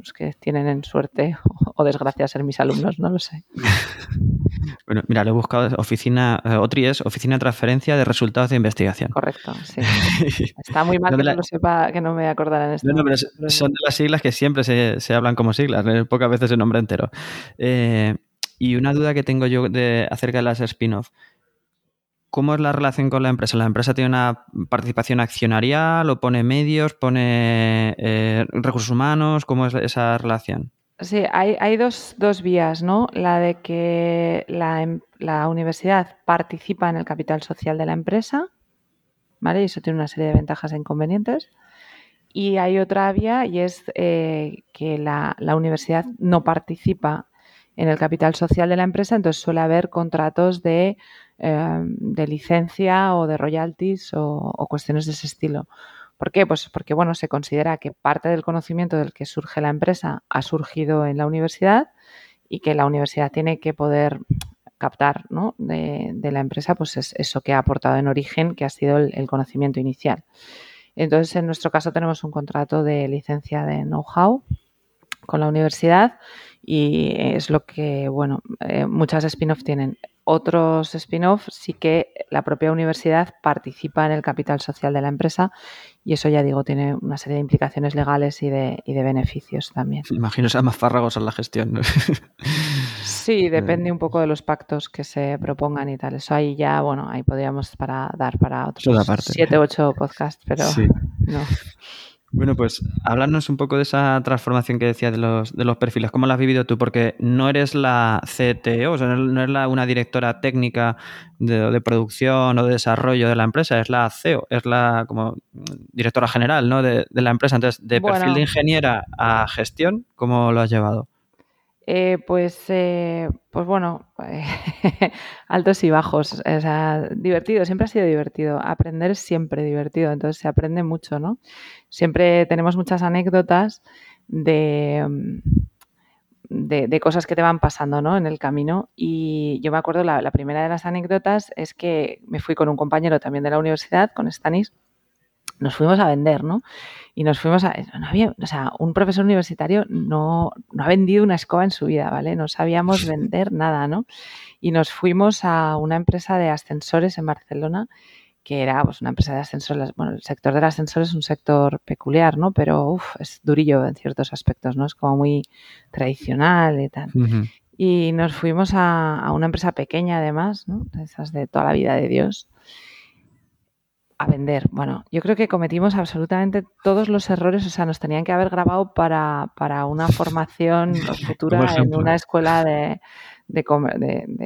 los que tienen en suerte o desgracia ser mis alumnos, no lo sé. Bueno, mira, lo he buscado oficina, eh, OTRI es Oficina de Transferencia de Resultados de Investigación. Correcto, sí. Está muy mal que no lo sepa, que no me acordara en esto. No, pero son de las siglas que siempre se, hablan como siglas, ¿eh? pocas veces el nombre entero. Eh, y una duda que tengo yo de, acerca de las spin-off. ¿Cómo es la relación con la empresa? ¿La empresa tiene una participación accionarial o pone medios, pone recursos humanos? ¿Cómo es esa relación? Sí, hay, dos, vías, ¿no? La de que em, la, universidad participa en el capital social de la empresa, ¿vale? Y eso tiene una serie de ventajas e inconvenientes. Y hay otra vía y es eh, que la, universidad no participa en el capital social de la empresa, entonces suele haber contratos de, em, licencia o de royalties o cuestiones de ese estilo. ¿Por qué? Pues porque bueno, se considera que parte del conocimiento del que surge la empresa ha surgido en la universidad y que la universidad tiene que poder captar ¿no? de, la empresa pues es eso que ha aportado en origen, que ha sido el, conocimiento inicial. Entonces, en nuestro caso tenemos un contrato de licencia de know-how con la universidad y es lo que, bueno, eh, muchas spin-off tienen otros spin-off sí que la propia universidad participa en el capital social de la empresa y eso ya digo tiene una serie de implicaciones legales y de, y de beneficios también. Imagino ser más fárragos en la gestión. Sí, depende un poco de los pactos que se propongan y tal. Eso ahí ya, bueno, ahí podríamos para dar para otros siete, ocho podcasts, pero no. Bueno, pues hablarnos un poco de esa transformación que decías de los, de los perfiles. ¿Cómo la has vivido tú? Porque no eres la CTO, o sea, no eres la, una directora técnica de, producción o de desarrollo de la empresa, es la CEO, es la como directora general ¿no? de, la empresa. Entonces, de perfil de ingeniera a gestión, ¿cómo lo has llevado? Eh, pues, eh, pues bueno, altos y bajos. O sea, divertido, siempre ha sido divertido. Aprender es siempre divertido, entonces se aprende mucho, ¿no? Siempre tenemos muchas anécdotas de, de, cosas que te van pasando ¿no? en el camino. Y yo me acuerdo, la, la, primera de las anécdotas es que me fui con un compañero también de la universidad, con Stanis, nos fuimos a vender, ¿no? Y nos fuimos a... No había, o sea, un profesor universitario no, no ha vendido una escoba en su vida, ¿vale? No sabíamos vender nada, ¿no? Y nos fuimos a una empresa de ascensores en Barcelona que era pues, una empresa de ascensores. Bueno, el sector del ascensor es un sector peculiar, ¿no? Pero uf, es durillo en ciertos aspectos, ¿no? Es como muy tradicional y tal. Y nos fuimos a, a, una empresa pequeña, además, ¿no? Esas de toda la vida de Dios a vender. Bueno, yo creo que cometimos absolutamente todos los errores, o sea, nos tenían que haber grabado para, una formación futura en una escuela de, de,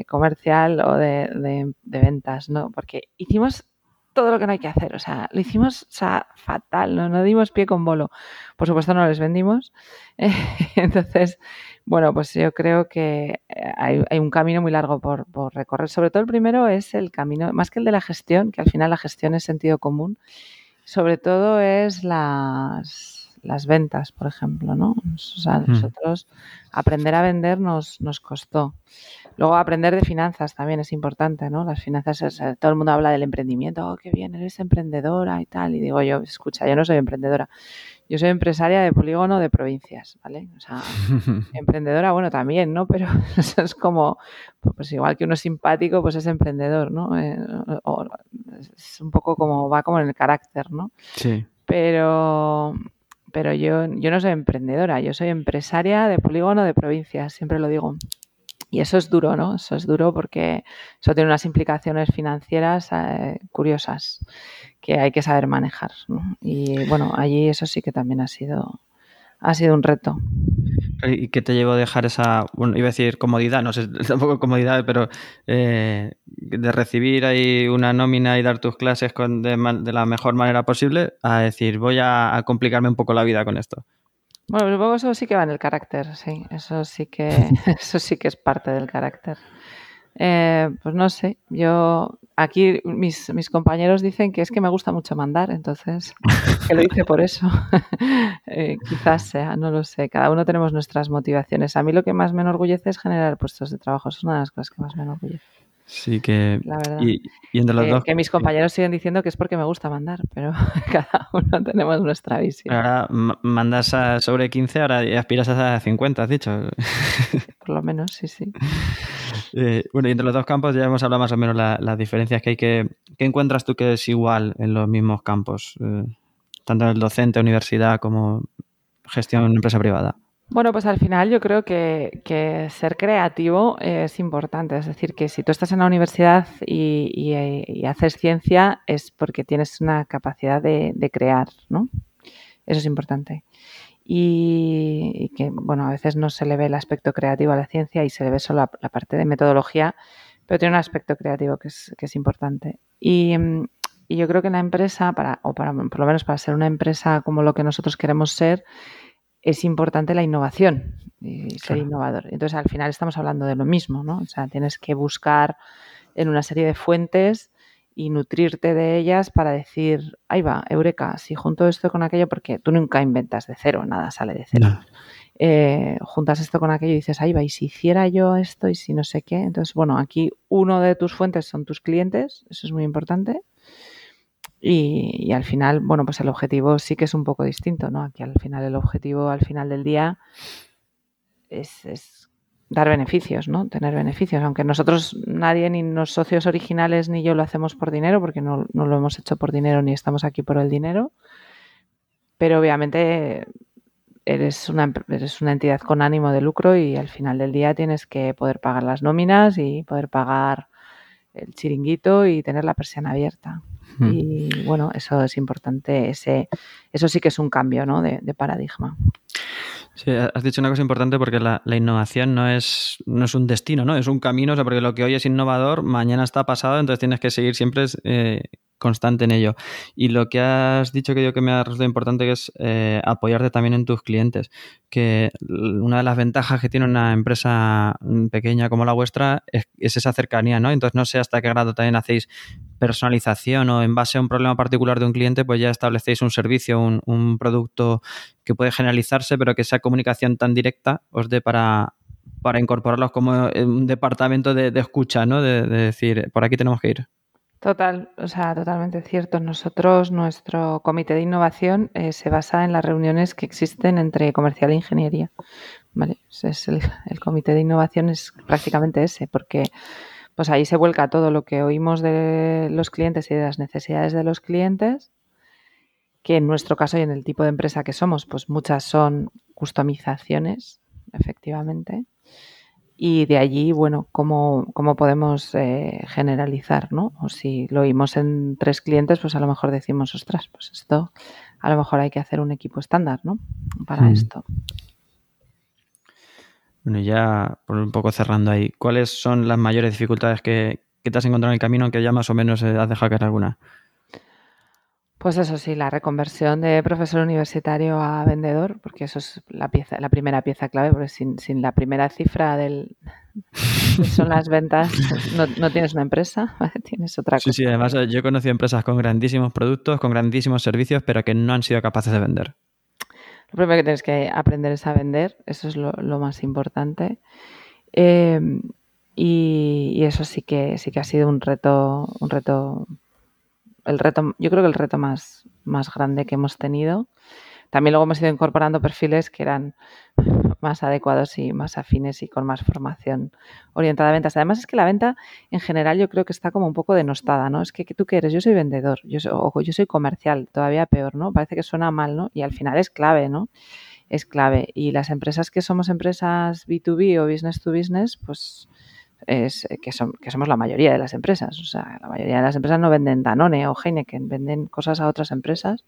comercial o de, ventas, ¿no? Porque hicimos todo lo que no hay que hacer. O sea, lo hicimos fatal, ¿no? no dimos pie con bolo. Por supuesto, no les vendimos. Entonces, bueno, pues yo creo que eh, hay, un camino muy largo por, recorrer. Sobre todo el primero es el camino, más que el de la gestión, que al final la gestión es sentido común, sobre todo es las, las ventas, por ejemplo, ¿no? O sea, mm. nosotros aprender a vender nos, nos costó. Luego aprender de finanzas también es importante, ¿no? Las finanzas, todo el mundo habla del emprendimiento, oh, qué bien, eres emprendedora y tal. Y digo yo, escucha, yo no soy emprendedora. Yo soy empresaria de polígono de provincias, ¿vale? O sea, emprendedora, bueno, también, ¿no? Pero eso es como, pues igual que uno es simpático, pues es emprendedor, ¿no? Eh, es un poco como, va como en el carácter, ¿no? Sí. Pero, pero yo, yo no soy emprendedora, yo soy empresaria de polígono de provincias, siempre lo digo. Y eso es duro, ¿no? Eso es duro porque eso tiene unas implicaciones financieras eh, curiosas que hay que saber manejar. Y bueno, allí eso sí que también ha sido, ha sido un reto. ¿Y qué te llevó a dejar esa, bueno, iba a decir comodidad, no sé, tampoco comodidad, pero eh, de recibir ahí una nómina y dar tus clases con, de, la mejor manera posible a decir, voy a complicarme un poco la vida con esto? Bueno, supongo eso sí que va en el carácter, sí. Eso sí que, eso sí que es parte del carácter. Eh, pues no sé, yo aquí mis, mis, compañeros dicen que es que me gusta mucho mandar, entonces que lo hice por eso. Eh, quizás sea, no lo sé. Cada uno tenemos nuestras motivaciones. A mí lo que más me enorgullece es generar puestos de trabajo. Es una de las cosas que más me enorgullece. Sí, que. La verdad. Y, entre los dos. Que mis compañeros siguen diciendo que es porque me gusta mandar, pero cada uno tenemos nuestra visión. Ahora mandas a sobre 15, ahora aspiras a 50, has dicho. Por lo menos, sí, sí. Eh, bueno, y entre los dos campos ya hemos hablado más o menos las diferencias que hay. Que, ¿Qué encuentras tú que es igual en los mismos campos? Eh, tanto en el docente, universidad, como gestión en empresa privada. Bueno, pues al final yo creo que, ser creativo es importante. Es decir, que si tú estás en la universidad y, haces ciencia es porque tienes una capacidad de, crear, ¿no? Eso es importante. Y, que, bueno, a veces no se le ve el aspecto creativo a la ciencia y se le ve solo la, parte de metodología, pero tiene un aspecto creativo que es, que es importante. Y, y, yo creo que la empresa, para, o para, por lo menos para ser una empresa como lo que nosotros queremos ser, es importante la innovación y ser innovador. Entonces, al final estamos hablando de lo mismo, ¿no? O sea, tienes que buscar en una serie de fuentes y nutrirte de ellas para decir, ahí va, eureka, si junto esto con aquello, porque tú nunca inventas de cero, nada sale de cero. Eh, juntas esto con aquello y dices, ahí va, y si hiciera yo esto y si no sé qué. Entonces, bueno, aquí uno de tus fuentes son tus clientes, eso es muy importante. Y, al final, bueno, pues el objetivo sí que es un poco distinto, ¿no? Aquí al final el objetivo al final del día es, dar beneficios, ¿no? Tener beneficios. Aunque nosotros, nadie, ni los socios originales ni yo lo hacemos por dinero, porque no, lo hemos hecho por dinero ni estamos aquí por el dinero. Pero obviamente eres una, eres una entidad con ánimo de lucro y al final del día tienes que poder pagar las nóminas y poder pagar el chiringuito y tener la persiana abierta. Y bueno, eso es importante, ese, eso sí que es un cambio ¿no? de, paradigma. Sí, has dicho una cosa importante porque la, innovación no es, no es un destino, ¿no? Es un camino, o sea, porque lo que hoy es innovador, mañana está pasado, entonces tienes que seguir siempre eh, constante en ello. Y lo que has dicho que yo que me ha resultado importante que es eh, apoyarte también en tus clientes. Que una de las ventajas que tiene una empresa pequeña como la vuestra es, esa cercanía, ¿no? Entonces no sé hasta qué grado también hacéis personalización o en base a un problema particular de un cliente, pues ya establecéis un servicio, un, producto que puede generalizarse, pero que esa comunicación tan directa os dé para, para incorporarlos como un departamento de, escucha, ¿no? de decir, por aquí tenemos que ir. Total, o sea, totalmente cierto. Nosotros, nuestro comité de innovación eh, se basa en las reuniones que existen entre comercial e ingeniería. Vale, es el, comité de innovación es prácticamente ese, porque pues ahí se vuelca todo lo que oímos de los clientes y de las necesidades de los clientes, que en nuestro caso y en el tipo de empresa que somos, pues muchas son customizaciones, efectivamente y de allí, bueno, cómo, cómo podemos eh, generalizar, ¿no? O si lo oímos en tres clientes, pues a lo mejor decimos, ostras, pues esto a lo mejor hay que hacer un equipo estándar, ¿no? Para hmm. esto. Bueno, ya por un poco cerrando ahí, ¿cuáles son las mayores dificultades que, te has encontrado en el camino, que ya más o menos has dejado caer alguna? Pues eso sí, la reconversión de profesor universitario a vendedor, porque eso es la pieza, la primera pieza clave, porque sin, sin la primera cifra del son las ventas, no, no tienes una empresa, tienes otra cosa. Sí, sí, además yo he conocido empresas con grandísimos productos, con grandísimos servicios, pero que no han sido capaces de vender. Lo primero que tienes que aprender es a vender, eso es lo, lo más importante. Eh, y, y, eso sí que sí que ha sido un reto, un reto el reto, yo creo que el reto más, más grande que hemos tenido. También luego hemos ido incorporando perfiles que eran más adecuados y más afines y con más formación orientada a ventas. Además es que la venta en general yo creo que está como un poco denostada, ¿no? Es que, tú qué eres, yo soy vendedor, yo soy, o yo soy comercial, todavía peor, ¿no? Parece que suena mal, ¿no? Y al final es clave, ¿no? Es clave. Y las empresas que somos empresas B2B o business to business, pues es que, son, que somos la mayoría de las empresas. O sea, la mayoría de las empresas no venden Danone o Heineken, venden cosas a otras empresas.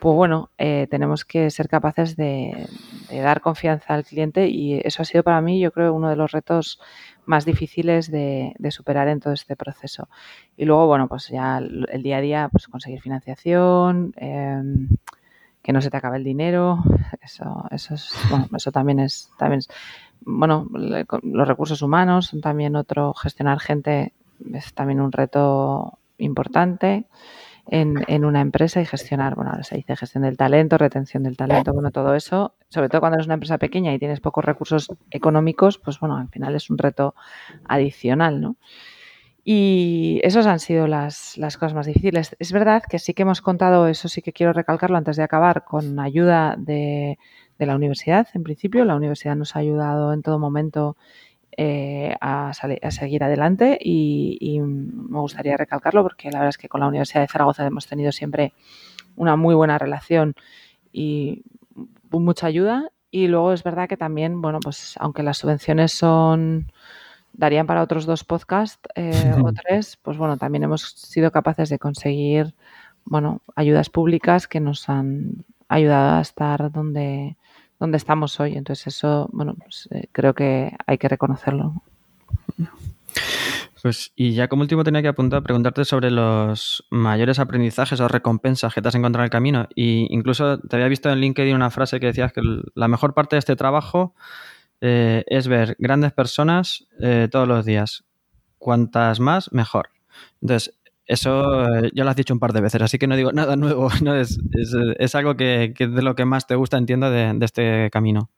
Pues bueno, eh, tenemos que ser capaces de, dar confianza al cliente y eso ha sido para mí, yo creo, uno de los retos más difíciles de, de superar en todo este proceso. Y luego, bueno, pues ya el, el día a día, pues conseguir financiación, eh, que no se te acabe el dinero, eso, eso, es, bueno, eso también es, también es bueno, los recursos humanos son también otro, gestionar gente es también un reto importante en, en, una empresa y gestionar, bueno, ahora se dice gestión del talento, retención del talento, bueno, todo eso, sobre todo cuando eres una empresa pequeña y tienes pocos recursos económicos, pues bueno, al final es un reto adicional, ¿no? Y esas han sido las, las cosas más difíciles. Es verdad que sí que hemos contado, eso sí que quiero recalcarlo antes de acabar, con ayuda de de la universidad, en principio. La universidad nos ha ayudado en todo momento eh, a, a, seguir adelante y, y, me gustaría recalcarlo porque la verdad es que con la Universidad de Zaragoza hemos tenido siempre una muy buena relación y mucha ayuda. Y luego es verdad que también, bueno, pues aunque las subvenciones son darían para otros dos podcasts eh, o tres, pues bueno, también hemos sido capaces de conseguir, bueno, ayudas públicas que nos han ayudado a estar donde, donde estamos hoy. Entonces eso, bueno, pues, eh, creo que hay que reconocerlo. Pues y ya como último tenía que apuntar, preguntarte sobre los mayores aprendizajes o recompensas que te has encontrado en el camino. Y incluso te había visto en LinkedIn una frase que decías que la mejor parte de este trabajo eh, es ver grandes personas eh, todos los días. Cuantas más, mejor. Entonces, eso eh, ya lo has dicho un par de veces, así que no digo nada nuevo. ¿no? Es, es, algo que, que, de lo que más te gusta, entiendo, de, de, este camino.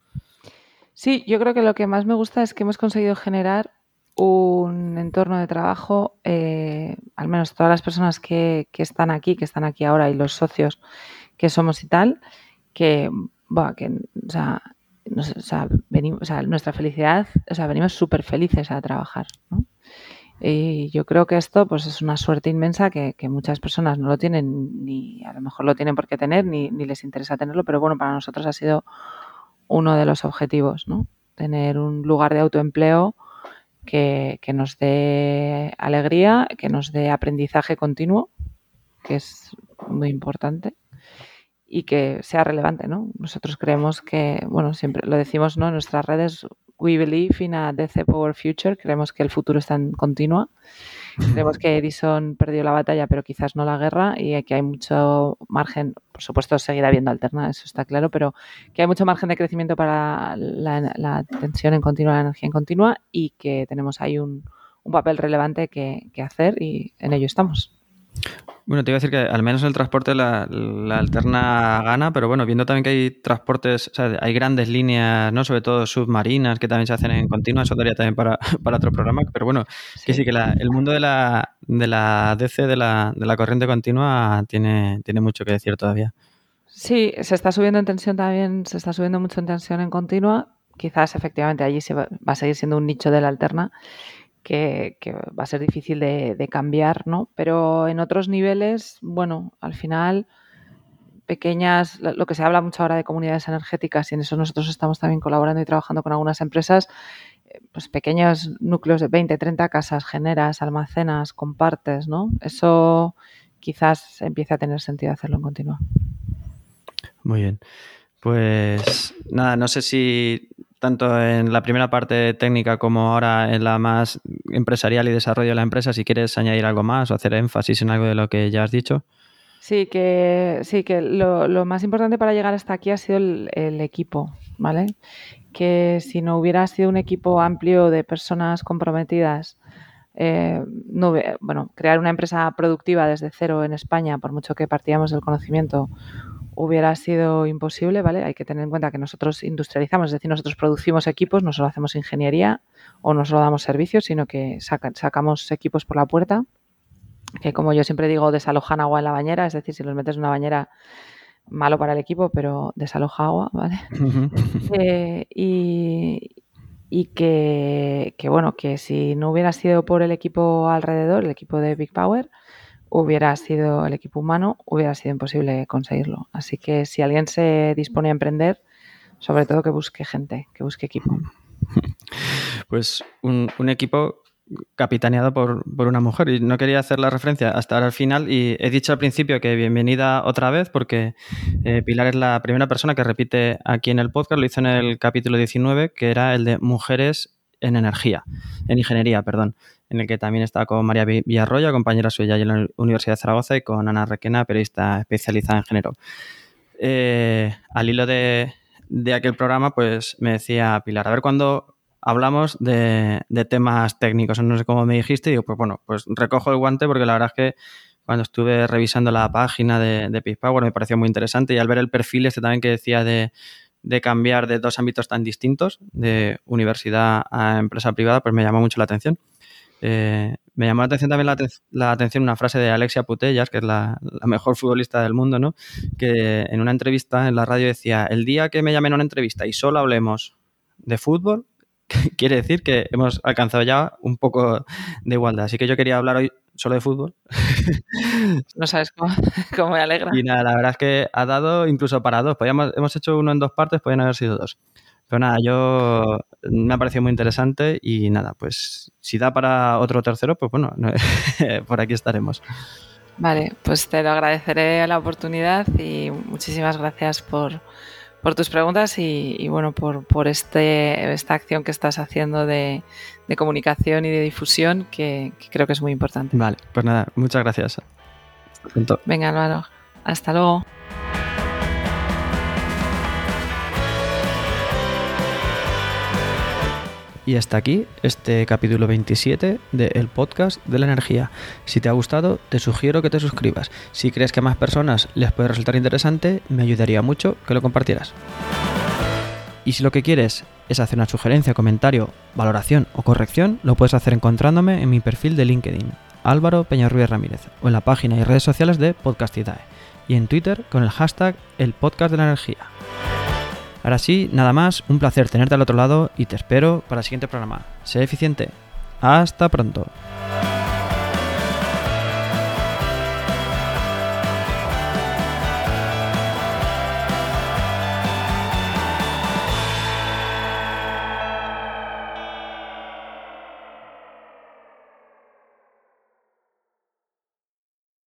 Sí, yo creo que lo que más me gusta es que hemos conseguido generar un entorno de trabajo, al menos todas las personas que, que, están aquí, que están aquí ahora y los socios que somos y tal, que, bueno, que o sea, o sea, venimos, o sea, nuestra felicidad, o sea, venimos súper felices a trabajar. Y yo creo que esto pues es una suerte inmensa que, muchas personas no lo tienen, ni a lo mejor lo tienen por qué tener, ni, les interesa tenerlo, pero bueno, para nosotros ha sido uno de los objetivos. Tener un lugar de autoempleo que nos dé alegría, que nos dé aprendizaje continuo, que es muy importante y que sea relevante, ¿no? Nosotros creemos que, bueno, siempre lo decimos, ¿no? En nuestras redes, we believe in a DC Power Future, creemos que el futuro está en continua. Creemos que Edison perdió la batalla, pero quizás no la guerra, y que hay mucho margen, por supuesto, seguirá habiendo alterna, eso está claro, pero que hay mucho margen de crecimiento para la, la tensión en continua, la energía en continua, y que tenemos ahí un, un papel relevante que, que hacer, y en ello estamos. Bueno, te iba a decir que al menos en el transporte la, la, alterna gana, pero bueno, viendo también que hay transportes, o sea, hay grandes líneas, ¿no? Sobre todo submarinas que también se hacen en continua, eso daría también para, para otro programa, pero bueno, sí. que sí que la, el mundo de la, de la DC, de la, de la corriente continua, tiene, tiene mucho que decir todavía. Sí, se está subiendo en tensión también, se está subiendo mucho en tensión en continua. Quizás efectivamente allí se va, va a seguir siendo un nicho de la alterna que, va a ser difícil de, de, cambiar, ¿no? Pero en otros niveles, bueno, al final, pequeñas, lo que se habla mucho ahora de comunidades energéticas y en eso nosotros estamos también colaborando y trabajando con algunas empresas, eh, pues pequeños núcleos de 20, 30 casas generas, almacenas, compartes, ¿no? Eso quizás empiece a tener sentido hacerlo en continua. Muy bien. Pues nada, no sé si tanto en la primera parte técnica como ahora en la más empresarial y desarrollo de la empresa, si quieres añadir algo más o hacer énfasis en algo de lo que ya has dicho. Sí, que, sí, que lo, más importante para llegar hasta aquí ha sido el, equipo, ¿vale? Que si no hubiera sido un equipo amplio de personas comprometidas, eh, no, bueno, crear una empresa productiva desde cero en España, por mucho que partíamos del conocimiento, hubiera sido imposible, ¿vale? Hay que tener en cuenta que nosotros industrializamos, es decir, nosotros producimos equipos, no solo hacemos ingeniería o no solo damos servicios, sino que sacamos equipos por la puerta, que como yo siempre digo, desalojan agua en la bañera, es decir, si los metes en una bañera, malo para el equipo, pero desaloja agua, ¿vale? Eh, y, y que, que, bueno, que si no hubiera sido por el equipo alrededor, el equipo de Big Power, hubiera sido el equipo humano, hubiera sido imposible conseguirlo. Así que si alguien se dispone a emprender, sobre todo que busque gente, que busque equipo. Pues un, equipo capitaneado por, una mujer y no quería hacer la referencia hasta ahora al final y he dicho al principio que bienvenida otra vez porque eh, Pilar es la primera persona que repite aquí en el podcast, lo hizo en el capítulo 19 que era el de mujeres en energía, en ingeniería, perdón en el que también estaba con María Villarroya, compañera suya en la Universidad de Zaragoza, y con Ana Requena, periodista especializada en género. Eh, al hilo de, aquel programa, pues me decía Pilar, a ver cuándo hablamos de, temas técnicos, no sé cómo me dijiste, y digo, pues bueno, pues recojo el guante porque la verdad es que cuando estuve revisando la página de, de Power me pareció muy interesante y al ver el perfil este también que decía de, cambiar de dos ámbitos tan distintos, de universidad a empresa privada, pues me llamó mucho la atención. Eh, me llamó la atención también la, atención una frase de Alexia Putellas, que es la, mejor futbolista del mundo, ¿no? Que en una entrevista en la radio decía, el día que me llamen a una entrevista y solo hablemos de fútbol, quiere decir que hemos alcanzado ya un poco de igualdad. Así que yo quería hablar hoy solo de fútbol. No sabes cómo, me alegra. Y nada, la verdad es que ha dado incluso para dos. Podíamos, hemos hecho uno en dos partes, podrían haber sido dos. Pero nada, yo me ha parecido muy interesante y nada, pues si da para otro tercero, pues bueno, por aquí estaremos. Vale, pues te lo agradeceré la oportunidad y muchísimas gracias por, tus preguntas y, bueno, por, por este, esta acción que estás haciendo de, comunicación y de difusión que, que, creo que es muy importante. Vale, pues nada, muchas gracias. Venga, Álvaro, hasta luego. Y hasta aquí este capítulo 27 del podcast de la energía. Si te ha gustado, te sugiero que te suscribas. Si crees que a más personas les puede resultar interesante, me ayudaría mucho que lo compartieras. Y si lo que quieres es hacer una sugerencia, comentario, valoración o corrección, lo puedes hacer encontrándome en mi perfil de LinkedIn, Álvaro Peñarruiz Ramírez, o en la página y redes sociales de Podcastidae, y en Twitter con el hashtag El Podcast de la Energía. Ahora sí, nada más, un placer tenerte al otro lado y te espero para el siguiente programa. Sé eficiente. Hasta pronto.